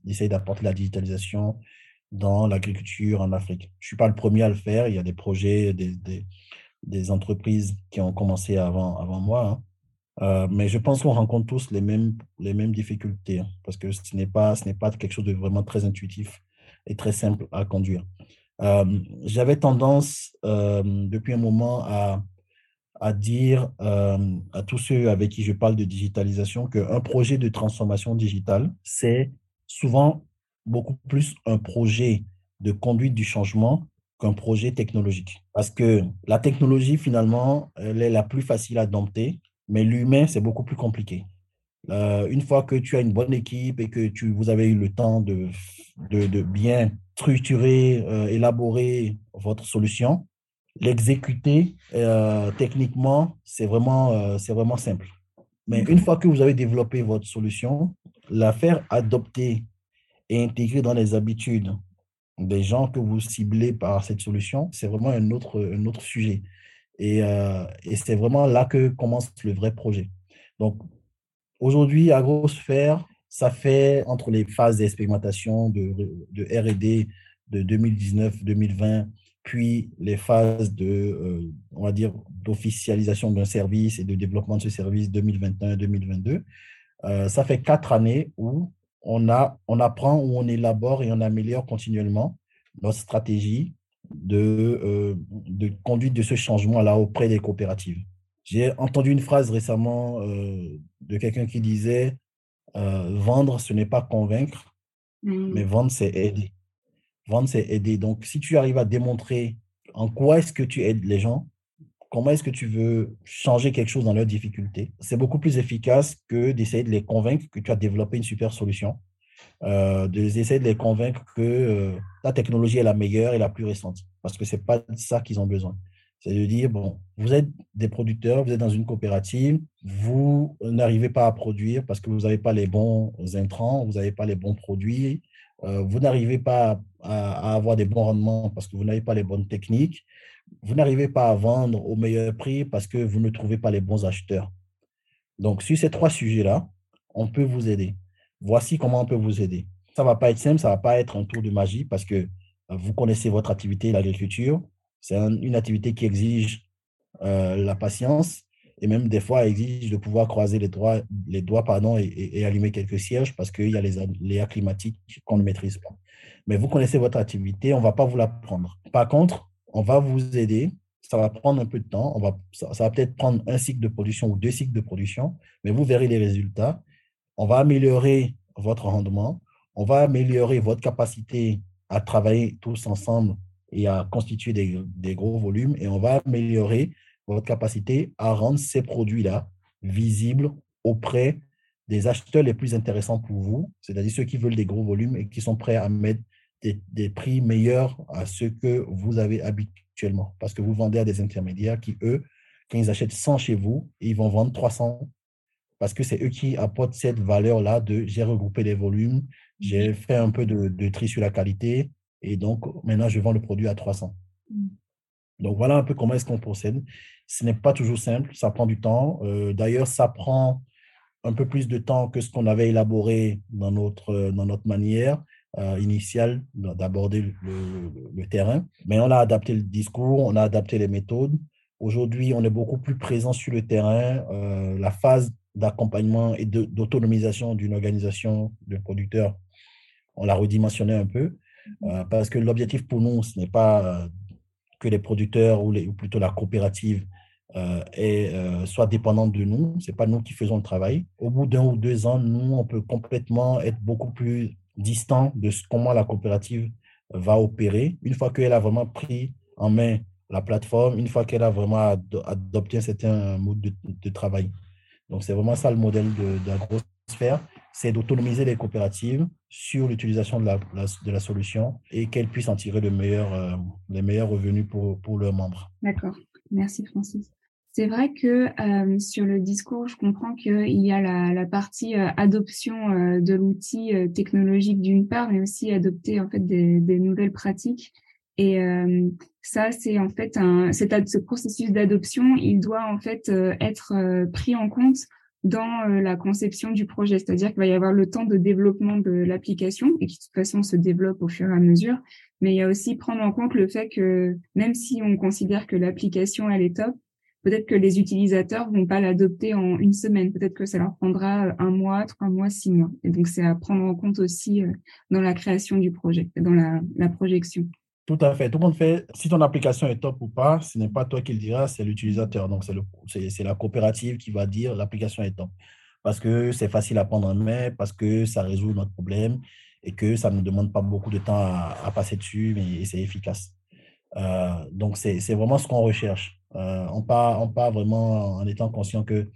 d'essayer d'apporter la digitalisation dans l'agriculture en Afrique. Je ne suis pas le premier à le faire. Il y a des projets, des, entreprises qui ont commencé avant, avant moi. Hein. Euh, mais je pense qu'on rencontre tous les mêmes, les mêmes difficultés hein, parce que ce n'est pas, pas quelque chose de vraiment très intuitif et très simple à conduire. Euh, j'avais tendance euh, depuis un moment à, à dire à tous ceux avec qui je parle de digitalisation qu'un projet de transformation digitale, c'est souvent beaucoup plus un projet de conduite du changement qu'un projet technologique. Parce que la technologie, finalement, elle est la plus facile à dompter, mais l'humain, c'est beaucoup plus compliqué. Euh, une fois que tu as une bonne équipe et que tu, vous avez eu le temps de, de, bien structurer, euh, élaborer votre solution, l'exécuter euh, techniquement, c'est vraiment, c'est vraiment simple. Mais une fois que vous avez développé votre solution, la faire adopter et intégrer dans les habitudes des gens que vous ciblez par cette solution, c'est vraiment un autre, un autre sujet. Et, et c'est vraiment là que commence le vrai projet. Donc, Aujourd'hui, AgroSphere, ça fait entre les phases d'expérimentation de, de RD de 2019-2020, puis les phases de, euh, on va dire, d'officialisation d'un service et de développement de ce service 2021-2022. Euh, ça fait quatre années où on, a, on apprend, où on élabore et on améliore continuellement notre stratégie de, euh, de conduite de ce changement-là auprès des coopératives. J'ai entendu une phrase récemment euh, de quelqu'un qui disait euh, Vendre, ce n'est pas convaincre, mmh. mais vendre, c'est aider. Vendre, c'est aider. Donc, si tu arrives à démontrer en quoi est-ce que tu aides les gens, comment est-ce que tu veux changer quelque chose dans leurs difficultés, c'est beaucoup plus efficace que d'essayer de les convaincre que tu as développé une super solution, euh, d'essayer de les convaincre que euh, ta technologie est la meilleure et la plus récente, parce que ce n'est pas ça qu'ils ont besoin. C'est de dire, bon, vous êtes des producteurs, vous êtes dans une coopérative, vous n'arrivez pas à produire parce que vous n'avez pas les bons intrants, vous n'avez pas les bons produits, euh, vous n'arrivez pas à, avoir des bons rendements parce que vous n'avez pas les bonnes techniques, vous n'arrivez pas à vendre au meilleur prix parce que vous ne trouvez pas les bons acheteurs. Donc, sur ces trois sujets-là, on peut vous aider. Voici comment on peut vous aider. Ça ne va pas être simple, ça ne va pas être un tour de magie parce que euh, vous connaissez votre activité, l'agriculture, c'est une activité qui exige euh, la patience et même des fois exige de pouvoir croiser les doigts, les doigts et, allumer quelques cierges parce qu'il y a les aléas climatiques qu'on ne maîtrise pas. Mais vous connaissez votre activité, on ne va pas vous l'apprendre. Par contre, on va vous aider. Ça va prendre un peu de temps. Ça, va peut-être prendre un cycle de production ou deux cycles de production, mais vous verrez les résultats. On va améliorer votre rendement. On va améliorer votre capacité à travailler tous ensemble et à constituer des, des, gros volumes et on va améliorer votre capacité à rendre ces produits-là visibles auprès des acheteurs les plus intéressants pour vous, c'est-à-dire ceux qui veulent des gros volumes et qui sont prêts à mettre des, des, prix meilleurs à ceux que vous avez habituellement. Parce que vous vendez à des intermédiaires qui, eux, quand ils achètent 100 chez vous, ils vont vendre 300 parce que c'est eux qui apportent cette valeur-là de j'ai regroupé les volumes, j'ai fait un peu de, de tri sur la qualité, et donc, maintenant, je vends le produit à 300. Mm. Donc, voilà un peu comment est-ce qu'on procède. Ce n'est pas toujours simple, ça prend du temps. Euh, d'ailleurs, ça prend un peu plus de temps que ce qu'on avait élaboré dans notre, dans notre manière euh, initiale d'aborder le, le, terrain. Mais on a adapté le discours, on a adapté les méthodes. Aujourd'hui, on est beaucoup plus présent sur le terrain. Euh, la phase d'accompagnement et d'autonomisation d'une organisation de producteurs, on l'a redimensionné un peu. Euh, parce que l'objectif pour nous, ce n'est pas euh, que les producteurs ou, les, ou plutôt la coopérative euh, est, soit dépendante de nous. Ce n'est pas nous qui faisons le travail. Au bout d'un ou deux ans, nous, on peut complètement être beaucoup plus distant de comment la coopérative va opérer. Une fois qu'elle a vraiment pris en main la plateforme, une fois qu'elle a vraiment adopté un certain mode de, de travail. Donc, c'est vraiment ça le modèle de, de la grosse sphère c'est d'autonomiser les coopératives sur l'utilisation de la, de la solution et qu'elles puissent en tirer le meilleur, euh, les meilleurs revenus pour, pour leurs membres. D'accord. Merci Francis. C'est vrai que euh, sur le discours, je comprends qu'il y a la, la partie euh, adoption de l'outil technologique d'une part, mais aussi adopter en fait des, des nouvelles pratiques. Et ça, c'est en fait un, ce processus d'adoption, il doit en fait être pris en compte dans euh, la conception du projet. C'est-à-dire qu'il va y avoir le temps de développement de l'application et qui de toute façon se développe au fur et à mesure. Mais il y a aussi prendre en compte le fait que même si on considère que l'application elle est top, peut-être que les utilisateurs vont pas l'adopter en une semaine. Peut-être que ça leur prendra un mois, trois mois, six mois. Et donc c'est à prendre en compte aussi euh, dans la création du projet, dans la, projection. Tout à fait. Tout le monde fait, si ton application est top ou pas, ce n'est pas toi qui le diras, c'est l'utilisateur. Donc, c'est la coopérative qui va dire l'application est top. Parce que c'est facile à prendre en main, parce que ça résout notre problème et que ça ne demande pas beaucoup de temps à, passer dessus, mais c'est efficace. Euh, donc, c'est vraiment ce qu'on recherche. Euh, on part, on part vraiment en étant conscient que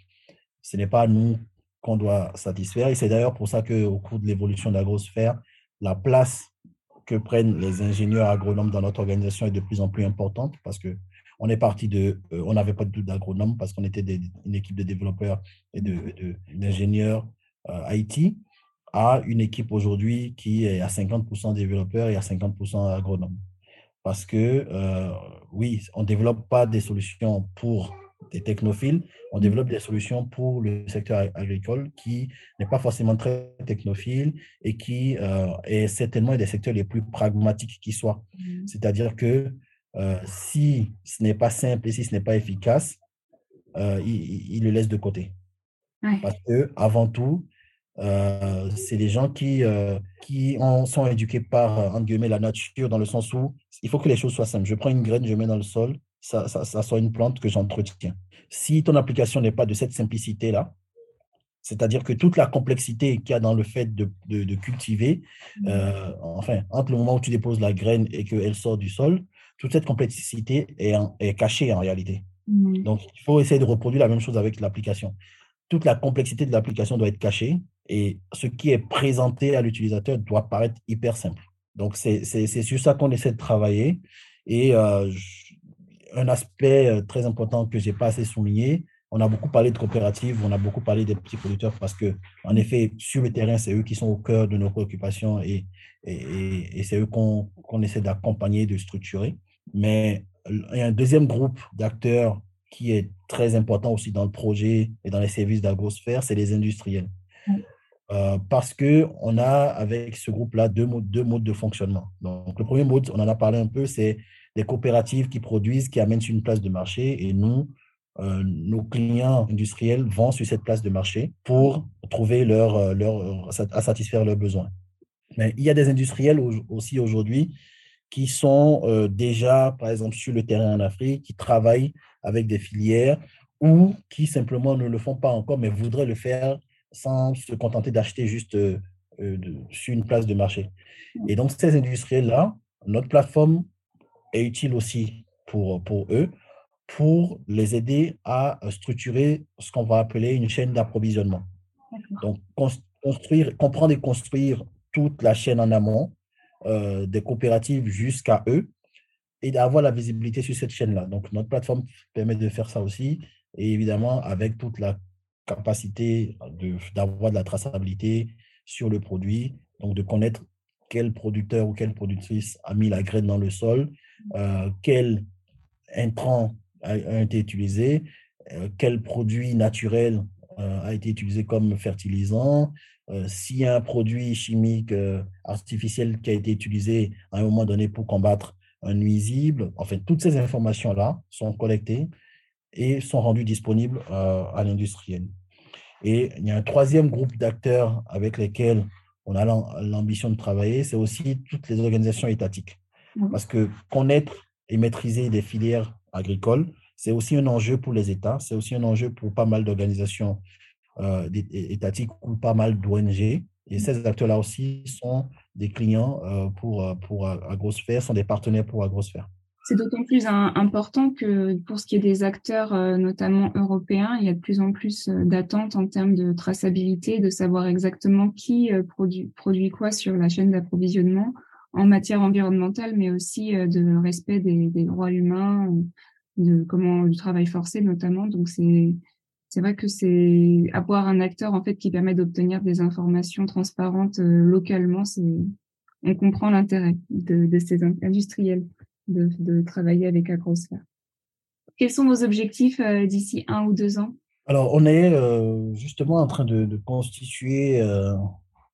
ce n'est pas nous qu'on doit satisfaire. Et c'est d'ailleurs pour ça qu'au cours de l'évolution de l'agrosphère, la place que prennent les ingénieurs agronomes dans notre organisation est de plus en plus importante parce que on est parti de, euh, on n'avait pas de d'agronomes parce qu'on était une équipe de développeurs et d'ingénieurs de, euh, IT à une équipe aujourd'hui qui est à 50% développeurs et à 50% agronomes. Parce que, euh, oui, on ne développe pas des solutions pour des technophiles, on développe des solutions pour le secteur agricole qui n'est pas forcément très technophile et qui euh, est certainement des secteurs les plus pragmatiques qui soient. Mmh. C'est-à-dire que euh, si ce n'est pas simple et si ce n'est pas efficace, il, le laisse de côté. Parce que avant tout, c'est des gens qui, qui sont éduqués par, entre guillemets, la nature, dans le sens où il faut que les choses soient simples. Je prends une graine, je mets dans le sol, ça, ça, soit une plante que j'entretiens. Si ton application n'est pas de cette simplicité-là, c'est-à-dire que toute la complexité qu'il y a dans le fait de, de, cultiver, mmh. euh, enfin, entre le moment où tu déposes la graine et qu'elle sort du sol, toute cette complexité est, est cachée en réalité. Mmh. Donc, il faut essayer de reproduire la même chose avec l'application. Toute la complexité de l'application doit être cachée et ce qui est présenté à l'utilisateur doit paraître hyper simple. Donc, c'est sur ça qu'on essaie de travailler. Et euh, un aspect euh, très important que je n'ai pas assez souligné. On a beaucoup parlé de coopératives, on a beaucoup parlé des petits producteurs parce que, en effet, sur le terrain, c'est eux qui sont au cœur de nos préoccupations et, et, et c'est eux qu'on essaie d'accompagner, de structurer. Mais il y a un deuxième groupe d'acteurs qui est très important aussi dans le projet et dans les services d'agosphère, c'est les industriels. Euh, parce qu'on a avec ce groupe-là deux modes, de fonctionnement. Donc, le premier mode, on en a parlé un peu, c'est des coopératives qui produisent, qui amènent sur une place de marché et nous, euh, nos clients industriels vont sur cette place de marché pour trouver leur, euh, leur, à satisfaire leurs besoins. Mais il y a des industriels aussi aujourd'hui qui sont déjà, par exemple, sur le terrain en Afrique, qui travaillent avec des filières ou qui simplement ne le font pas encore, mais voudraient le faire sans se contenter d'acheter juste sur une place de marché. Et donc, ces industriels-là, notre plateforme est utile aussi pour, pour eux, pour les aider à structurer ce qu'on va appeler une chaîne d'approvisionnement. Donc, construire, comprendre et construire toute la chaîne en amont, euh, des coopératives jusqu'à eux, et d'avoir la visibilité sur cette chaîne-là. Donc, notre plateforme permet de faire ça aussi, et évidemment, avec toute la capacité d'avoir de, de la traçabilité sur le produit, donc de connaître quel producteur ou quelle productrice a mis la graine dans le sol, euh, quel intrant a, été utilisé, euh, quel produit naturel euh, a été utilisé comme fertilisant, s'il y a un produit chimique artificiel qui a été utilisé à un moment donné pour combattre un nuisible. Enfin, toutes ces informations-là sont collectées et sont rendues disponibles à l'industriel. Et il y a un troisième groupe d'acteurs avec lesquels on a l'ambition de travailler, c'est aussi toutes les organisations étatiques. Parce que connaître et maîtriser des filières agricoles, c'est aussi un enjeu pour les États, c'est aussi un enjeu pour pas mal d'organisations euh, étatiques ou pas mal d'ONG. Et ces acteurs-là aussi sont des clients euh, pour, euh, pour Agrosphère, sont des partenaires pour Agrosphère. C'est d'autant plus important que pour ce qui est des acteurs, notamment européens, il y a de plus en plus d'attentes en termes de traçabilité, de savoir exactement qui produit, produit quoi sur la chaîne d'approvisionnement en matière environnementale, mais aussi euh, de respect des, droits humains, de comment du travail forcé notamment. Donc c'est c'est vrai que c'est avoir un acteur en fait qui permet d'obtenir des informations transparentes euh, localement. On comprend l'intérêt de, ces industriels de, de travailler avec Agrosphère. Quels sont vos objectifs euh, d'ici un ou deux ans? Alors, on est justement en train de, constituer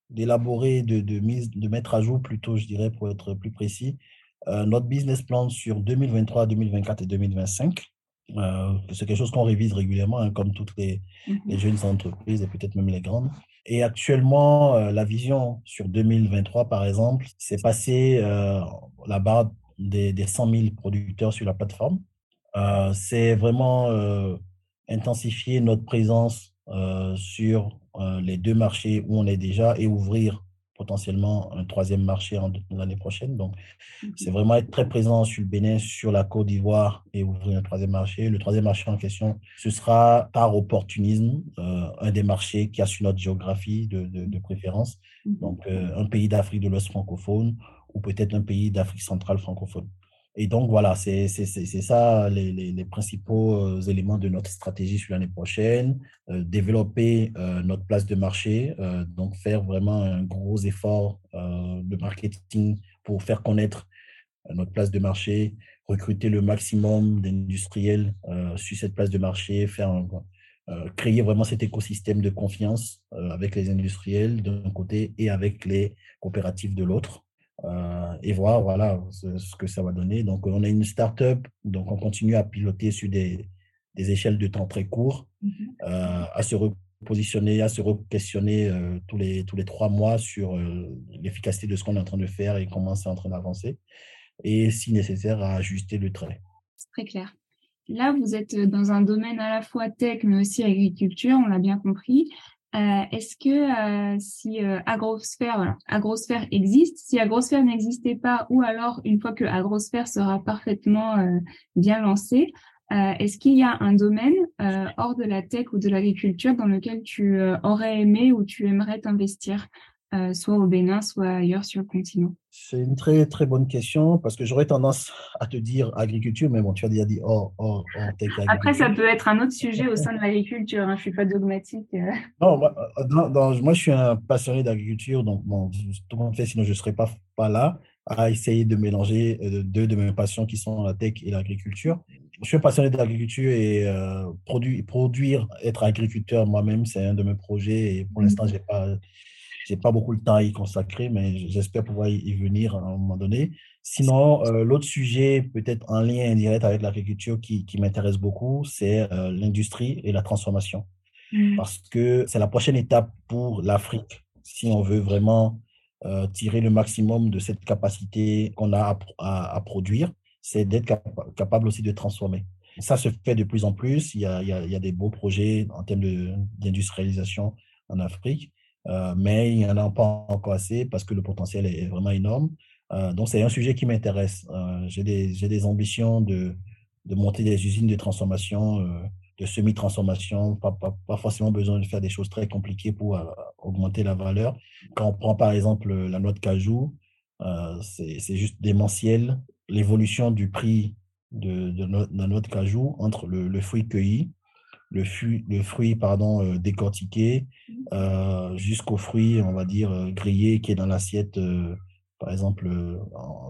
d'élaborer, de, de, mise, de mettre à jour plutôt, je dirais, pour être plus précis, euh, notre business plan sur 2023, 2024 et 2025. Euh, c'est quelque chose qu'on révise régulièrement, hein, comme toutes les, mm-hmm. les, jeunes entreprises et peut-être même les grandes. Et actuellement, euh, la vision sur 2023, par exemple, c'est passer la barre des, des 100 000 producteurs sur la plateforme. C'est vraiment intensifier notre présence sur les deux marchés où on est déjà et ouvrir potentiellement un troisième marché l'année prochaine. Donc, c'est vraiment être très présent sur le Bénin, sur la Côte d'Ivoire et ouvrir un troisième marché. Le troisième marché en question, ce sera par opportunisme, euh, un des marchés qui a sur notre géographie de, de, préférence. Donc, euh, un pays d'Afrique de l'Ouest francophone ou peut-être un pays d'Afrique centrale francophone. Et donc, voilà, c'est ça les, les, principaux euh, éléments de notre stratégie sur l'année prochaine. Euh, développer euh, notre place de marché, donc faire vraiment un gros effort de marketing pour faire connaître notre place de marché, recruter le maximum d'industriels sur cette place de marché, faire créer vraiment cet écosystème de confiance avec les industriels d'un côté et avec les coopératives de l'autre. Euh, et voir voilà, ce, que ça va donner. Donc, on a une start-up, donc on continue à piloter sur des, des échelles de temps très courts, mhm. euh, à se repositionner, à se re-questionner euh, tous, les, tous les trois mois sur l'efficacité de ce qu'on est en train de faire et comment c'est en train d'avancer, et si nécessaire, à ajuster le trait. C'est très clair. Là, vous êtes dans un domaine à la fois tech, mais aussi agriculture, on l'a bien compris. Euh, est-ce que euh, si euh, Agrosphère, Agrosphère existe, si Agrosphère n'existait pas, ou alors une fois que Agrosphère sera parfaitement bien lancé, est-ce qu'il y a un domaine hors de la tech ou de l'agriculture dans lequel tu aurais aimé ou tu aimerais t'investir? Euh, soit au Bénin, soit ailleurs sur le continent? C'est une très très bonne question parce que j'aurais tendance à te dire agriculture, mais bon, tu as déjà dit oh, oh, oh Après, ça peut être un autre sujet au sein de l'agriculture, hein, je ne suis pas dogmatique. Euh. Non, moi, euh, moi, je suis un passionné d'agriculture, donc bon, tout le monde fait, sinon je ne serais pas, pas là à essayer de mélanger deux de mes passions qui sont la tech et l'agriculture. Je suis passionné d'agriculture et produire, produire, être agriculteur moi-même, c'est un de mes projets et pour l'instant, je n'ai pas j'ai pas beaucoup de temps à y consacrer, mais j'espère pouvoir y venir à un moment donné. Sinon, euh, l'autre sujet, peut-être en lien indirect avec l'agriculture qui, qui m'intéresse beaucoup, c'est euh, l'industrie et la transformation. Mmh. Parce que c'est la prochaine étape pour l'Afrique, si on veut vraiment euh, tirer le maximum de cette capacité qu'on a à, à, produire, c'est d'être capable aussi de transformer. Ça se fait de plus en plus. Il y a, il y a, il y a des beaux projets en termes d'industrialisation en Afrique. Euh, mais il n'y en a pas encore assez parce que le potentiel est vraiment énorme. Euh, donc, c'est un sujet qui m'intéresse. Euh, j'ai des, des, ambitions de, de, monter des usines de transformation, de semi-transformation, pas, pas, pas, forcément besoin de faire des choses très compliquées pour augmenter la valeur. Quand on prend par exemple la noix de cajou, c'est juste démentiel l'évolution du prix de, de, la noix de cajou entre le, le fruit cueilli le, fruit, le fruit pardon, euh, décortiqué mmh. euh, jusqu'au fruit, on va dire, euh, grillé qui est dans l'assiette, par exemple,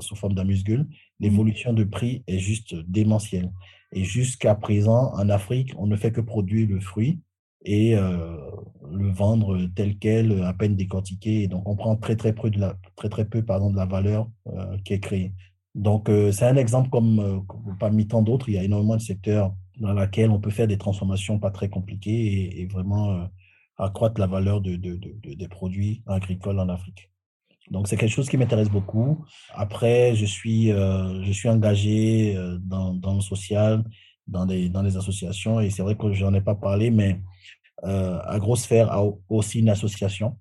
sous forme d'amuse-gueule. Mmh. L'évolution de prix est juste démentielle. Et jusqu'à présent, en Afrique, on ne fait que produire le fruit et le vendre tel quel, à peine décortiqué. Et donc, on prend très, très peu de la, très, très peu, pardon, de la valeur qui est créée. Donc, c'est un exemple comme parmi tant d'autres. Il y a énormément de secteurs dans laquelle on peut faire des transformations pas très compliquées et, vraiment euh, accroître la valeur de, de, des produits agricoles en Afrique. Donc, c'est quelque chose qui m'intéresse beaucoup. Après, je suis, euh, je suis engagé euh, dans, dans, le social, dans des, dans les associations, et c'est vrai que je n'en ai pas parlé, mais euh, Agrosphère a aussi une association.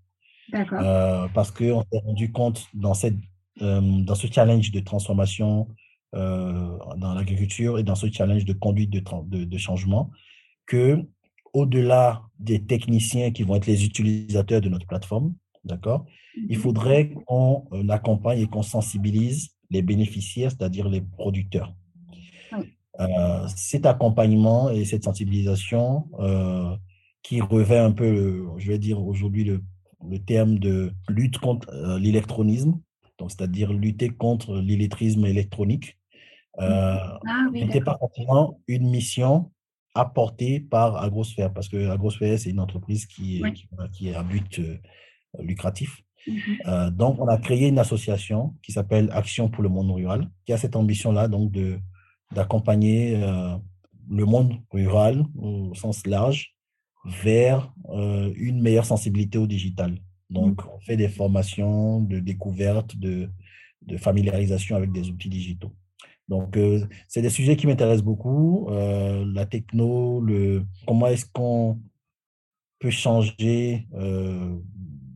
parce qu'on s'est rendu compte dans, cette, dans ce challenge de transformation euh, dans l'agriculture et dans ce challenge de conduite de, de, de changement que au-delà des techniciens qui vont être les utilisateurs de notre plateforme, d'accord, il mhm. faudrait qu'on euh, accompagne et qu'on sensibilise les bénéficiaires, c'est-à-dire les producteurs. Euh, cet accompagnement et cette sensibilisation euh, qui revêt un peu, je vais dire aujourd'hui le, le, terme de lutte contre l'électronisme, c'est-à-dire lutter contre l'illettrisme électronique, euh, ah n'était pas forcément une mission apportée par Agrosphère, parce que Agrosphère, c'est une entreprise qui, qui, est à but euh, lucratif. Mhm. Euh, donc, on a créé une association qui s'appelle Action pour le monde rural, qui a cette ambition-là, donc de d'accompagner le monde rural au sens large vers une meilleure sensibilité au digital. Donc, mhm. on fait des formations de découverte, de, de familiarisation avec des outils digitaux. Donc, c'est des sujets qui m'intéressent beaucoup. la techno, le, comment est-ce qu'on peut changer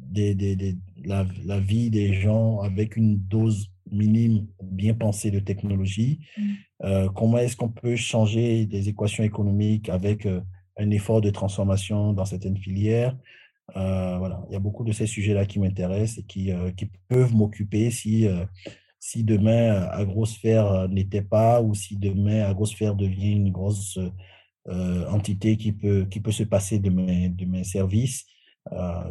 des, des, la, la, vie des gens avec une dose minime bien pensée de technologie. Mmh. comment est-ce qu'on peut changer des équations économiques avec un effort de transformation dans certaines filières? Voilà, il y a beaucoup de ces sujets-là qui m'intéressent et qui, qui peuvent m'occuper si si demain euh, Agrosphère euh, n'était pas ou si demain Agrosphère devient une grosse euh, entité qui peut, qui peut se passer de mes, de mes services,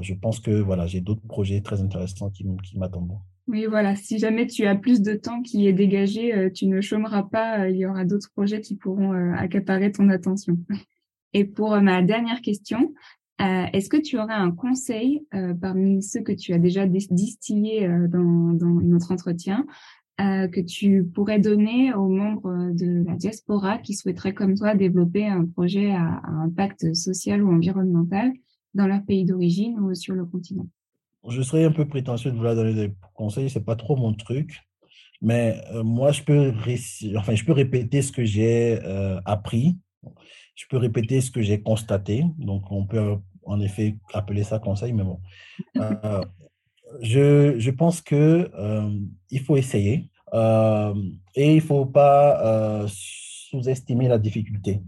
je pense que voilà, j'ai d'autres projets très intéressants qui, qui m'attendent. Oui, voilà, si jamais tu as plus de temps qui est dégagé, tu ne chômeras pas, il y aura d'autres projets qui pourront accaparer ton attention. Et pour ma dernière question, est-ce que tu aurais un conseil parmi ceux que tu as déjà distillés dans, dans, notre entretien que tu pourrais donner aux membres de la diaspora qui souhaiteraient comme toi développer un projet à, impact social ou environnemental dans leur pays d'origine ou sur le continent? Je serais un peu prétentieux de vouloir donner des conseils, c'est pas trop mon truc. Mais moi, je peux, enfin, je peux répéter ce que j'ai appris je peux répéter ce que j'ai constaté. Donc, on peut en effet appeler ça conseil, mais bon. Euh, je, je, pense que euh, il faut essayer euh, et il ne faut pas sous-estimer la difficulté.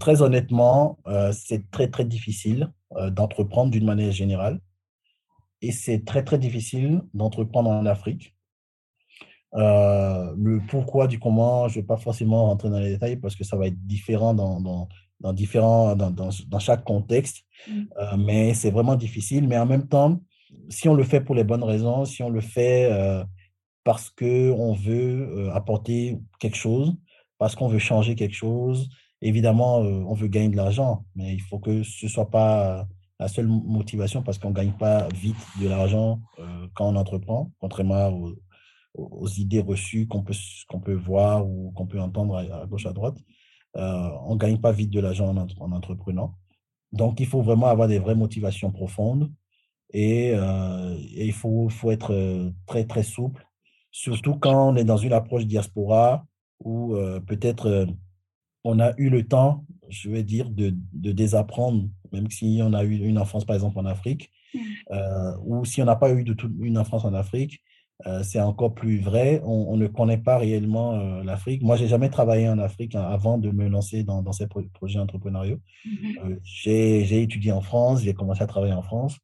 très honnêtement, c'est très très difficile d'entreprendre d'une manière générale et c'est très très difficile d'entreprendre en Afrique. le pourquoi du comment, je ne vais pas forcément rentrer dans les détails parce que ça va être différent dans, dans, dans, différents, dans, dans, dans chaque contexte, mmh. euh, mais c'est vraiment difficile. Mais en même temps, si on le fait pour les bonnes raisons, si on le fait euh, parce qu'on veut euh, apporter quelque chose, parce qu'on veut changer quelque chose, évidemment, on veut gagner de l'argent, mais il faut que ce ne soit pas la seule motivation parce qu'on ne gagne pas vite de l'argent quand on entreprend, contrairement aux, aux idées reçues qu'on peut, qu'on peut voir ou qu'on peut entendre à, gauche, à droite. Euh, on ne gagne pas vite de l'argent en, entreprenant. Donc, il faut vraiment avoir des vraies motivations profondes et, euh, il faut, faut, être euh, très, très souple, surtout quand on est dans une approche diaspora où peut-être on a eu le temps, je vais dire, de, de, désapprendre, même si on a eu une enfance, par exemple, en Afrique, mmh. ou si on n'a pas eu de toute une enfance en Afrique, euh, c'est encore plus vrai. On, ne connaît pas réellement euh, l'Afrique. Moi, j'ai jamais travaillé en Afrique hein, avant de me lancer dans, dans ces projets entrepreneuriaux. Mhm. Euh, j'ai étudié en France, j'ai commencé à travailler en France.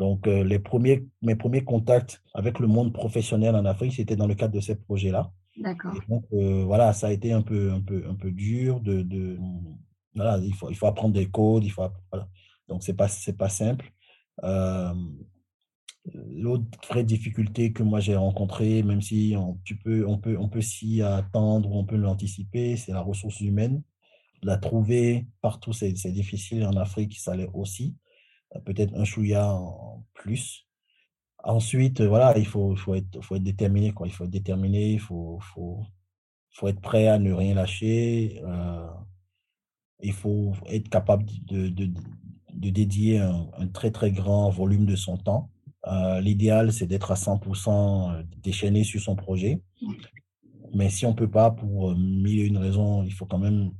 Donc, les premiers, mes premiers contacts avec le monde professionnel en Afrique, c'était dans le cadre de ces projets-là. D'accord. Donc, voilà, ça a été un peu, un peu, un peu dur. De, de voilà, il faut, il faut apprendre des codes. Il faut, voilà. Donc, ce n'est pas, pas simple. L'autre vraie difficulté que moi j'ai rencontrée, même si on, tu peux, on peut, on peut s'y attendre on peut l'anticiper, c'est la ressource humaine. La trouver partout, c'est difficile. En Afrique, ça l'est aussi. Euh, peut-être un chouïa en plus. Ensuite, voilà, il faut, faut, être, faut être déterminé. Il faut être déterminé, il faut, faut, faut être prêt à ne rien lâcher. Euh, il faut être capable de, de, de dédier un, très, très grand volume de son temps euh, l'idéal, c'est d'être à 100% euh, déchaîné sur son projet. Mais si on ne peut pas, pour euh, mille et une raisons, il faut quand même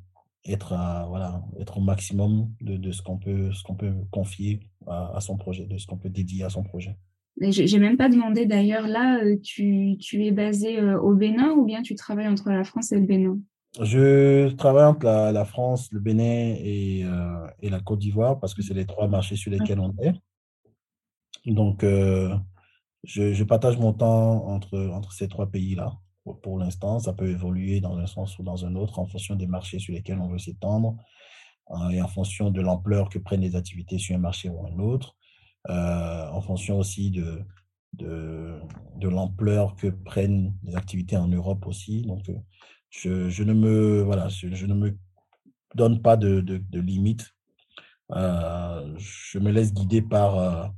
être, voilà, être au maximum de, de ce qu'on peut, qu'on peut confier à, son projet, de ce qu'on peut dédier à son projet. J'ai même pas demandé d'ailleurs, là, tu, tu, es basé au Bénin ou bien tu travailles entre la France et le Bénin? Je travaille entre la, France, le Bénin et, et la Côte d'Ivoire parce que c'est les trois marchés sur lesquels on est. Donc, euh, je, partage mon temps entre, entre ces trois pays-là. Pour, l'instant, ça peut évoluer dans un sens ou dans un autre en fonction des marchés sur lesquels on veut s'étendre hein, et en fonction de l'ampleur que prennent les activités sur un marché ou un autre, euh, en fonction aussi de, de, l'ampleur que prennent les activités en Europe aussi. Donc, euh, je, je ne, me, voilà, je, ne me donne pas de, de, de limites. je me laisse guider par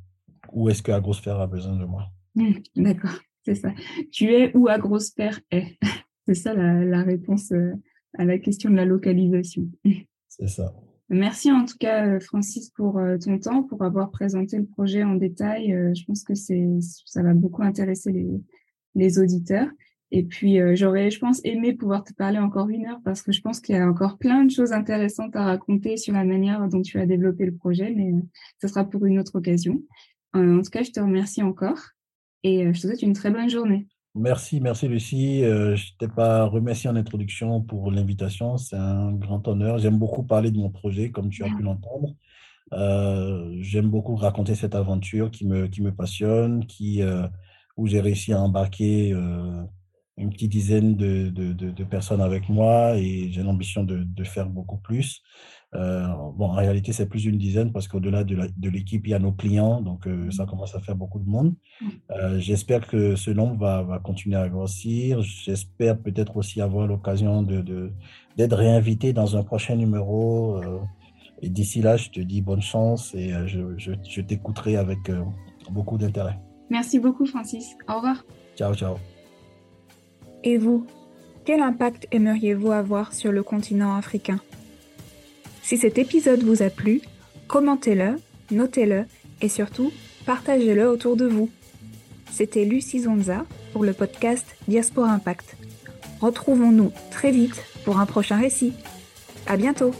où est-ce que Agrosphère a besoin de moi? Mmh, d'accord, c'est ça. Tu es où Agrosphère est? C'est ça la, réponse euh, à la question de la localisation. C'est ça. Merci en tout cas, euh, Francis, pour euh, ton temps, pour avoir présenté le projet en détail. Je pense que ça va beaucoup intéresser les, les auditeurs. Et puis, j'aurais, je pense, aimé pouvoir te parler encore une heure parce que je pense qu'il y a encore plein de choses intéressantes à raconter sur la manière dont tu as développé le projet, mais ce sera pour une autre occasion. En tout cas, je te remercie encore et je te souhaite une très bonne journée. Merci, merci Lucie. Euh, je ne t'ai pas remercié en introduction pour l'invitation. C'est un grand honneur. J'aime beaucoup parler de mon projet, comme tu as pu l'entendre. Euh, j'aime beaucoup raconter cette aventure qui me, qui me passionne, qui, euh, où j'ai réussi à embarquer une petite dizaine de, de, de, personnes avec moi et j'ai l'ambition de, faire beaucoup plus. Bon, en réalité, c'est plus d'une dizaine parce qu'au-delà de l'équipe, il y a nos clients, donc ça commence à faire beaucoup de monde. Euh, j'espère que ce nombre va, va, continuer à grossir. J'espère peut-être aussi avoir l'occasion d'être de, d'être réinvité dans un prochain numéro. Euh, et d'ici là, je te dis bonne chance et euh, je, je, je t'écouterai avec beaucoup d'intérêt. Merci beaucoup, Francis. Au revoir. Ciao, ciao. Et vous, quel impact aimeriez-vous avoir sur le continent africain? Si cet épisode vous a plu, commentez-le, notez-le et surtout, partagez-le autour de vous. C'était Lucie Zonza pour le podcast Diaspora Impact. Retrouvons-nous très vite pour un prochain récit. À bientôt!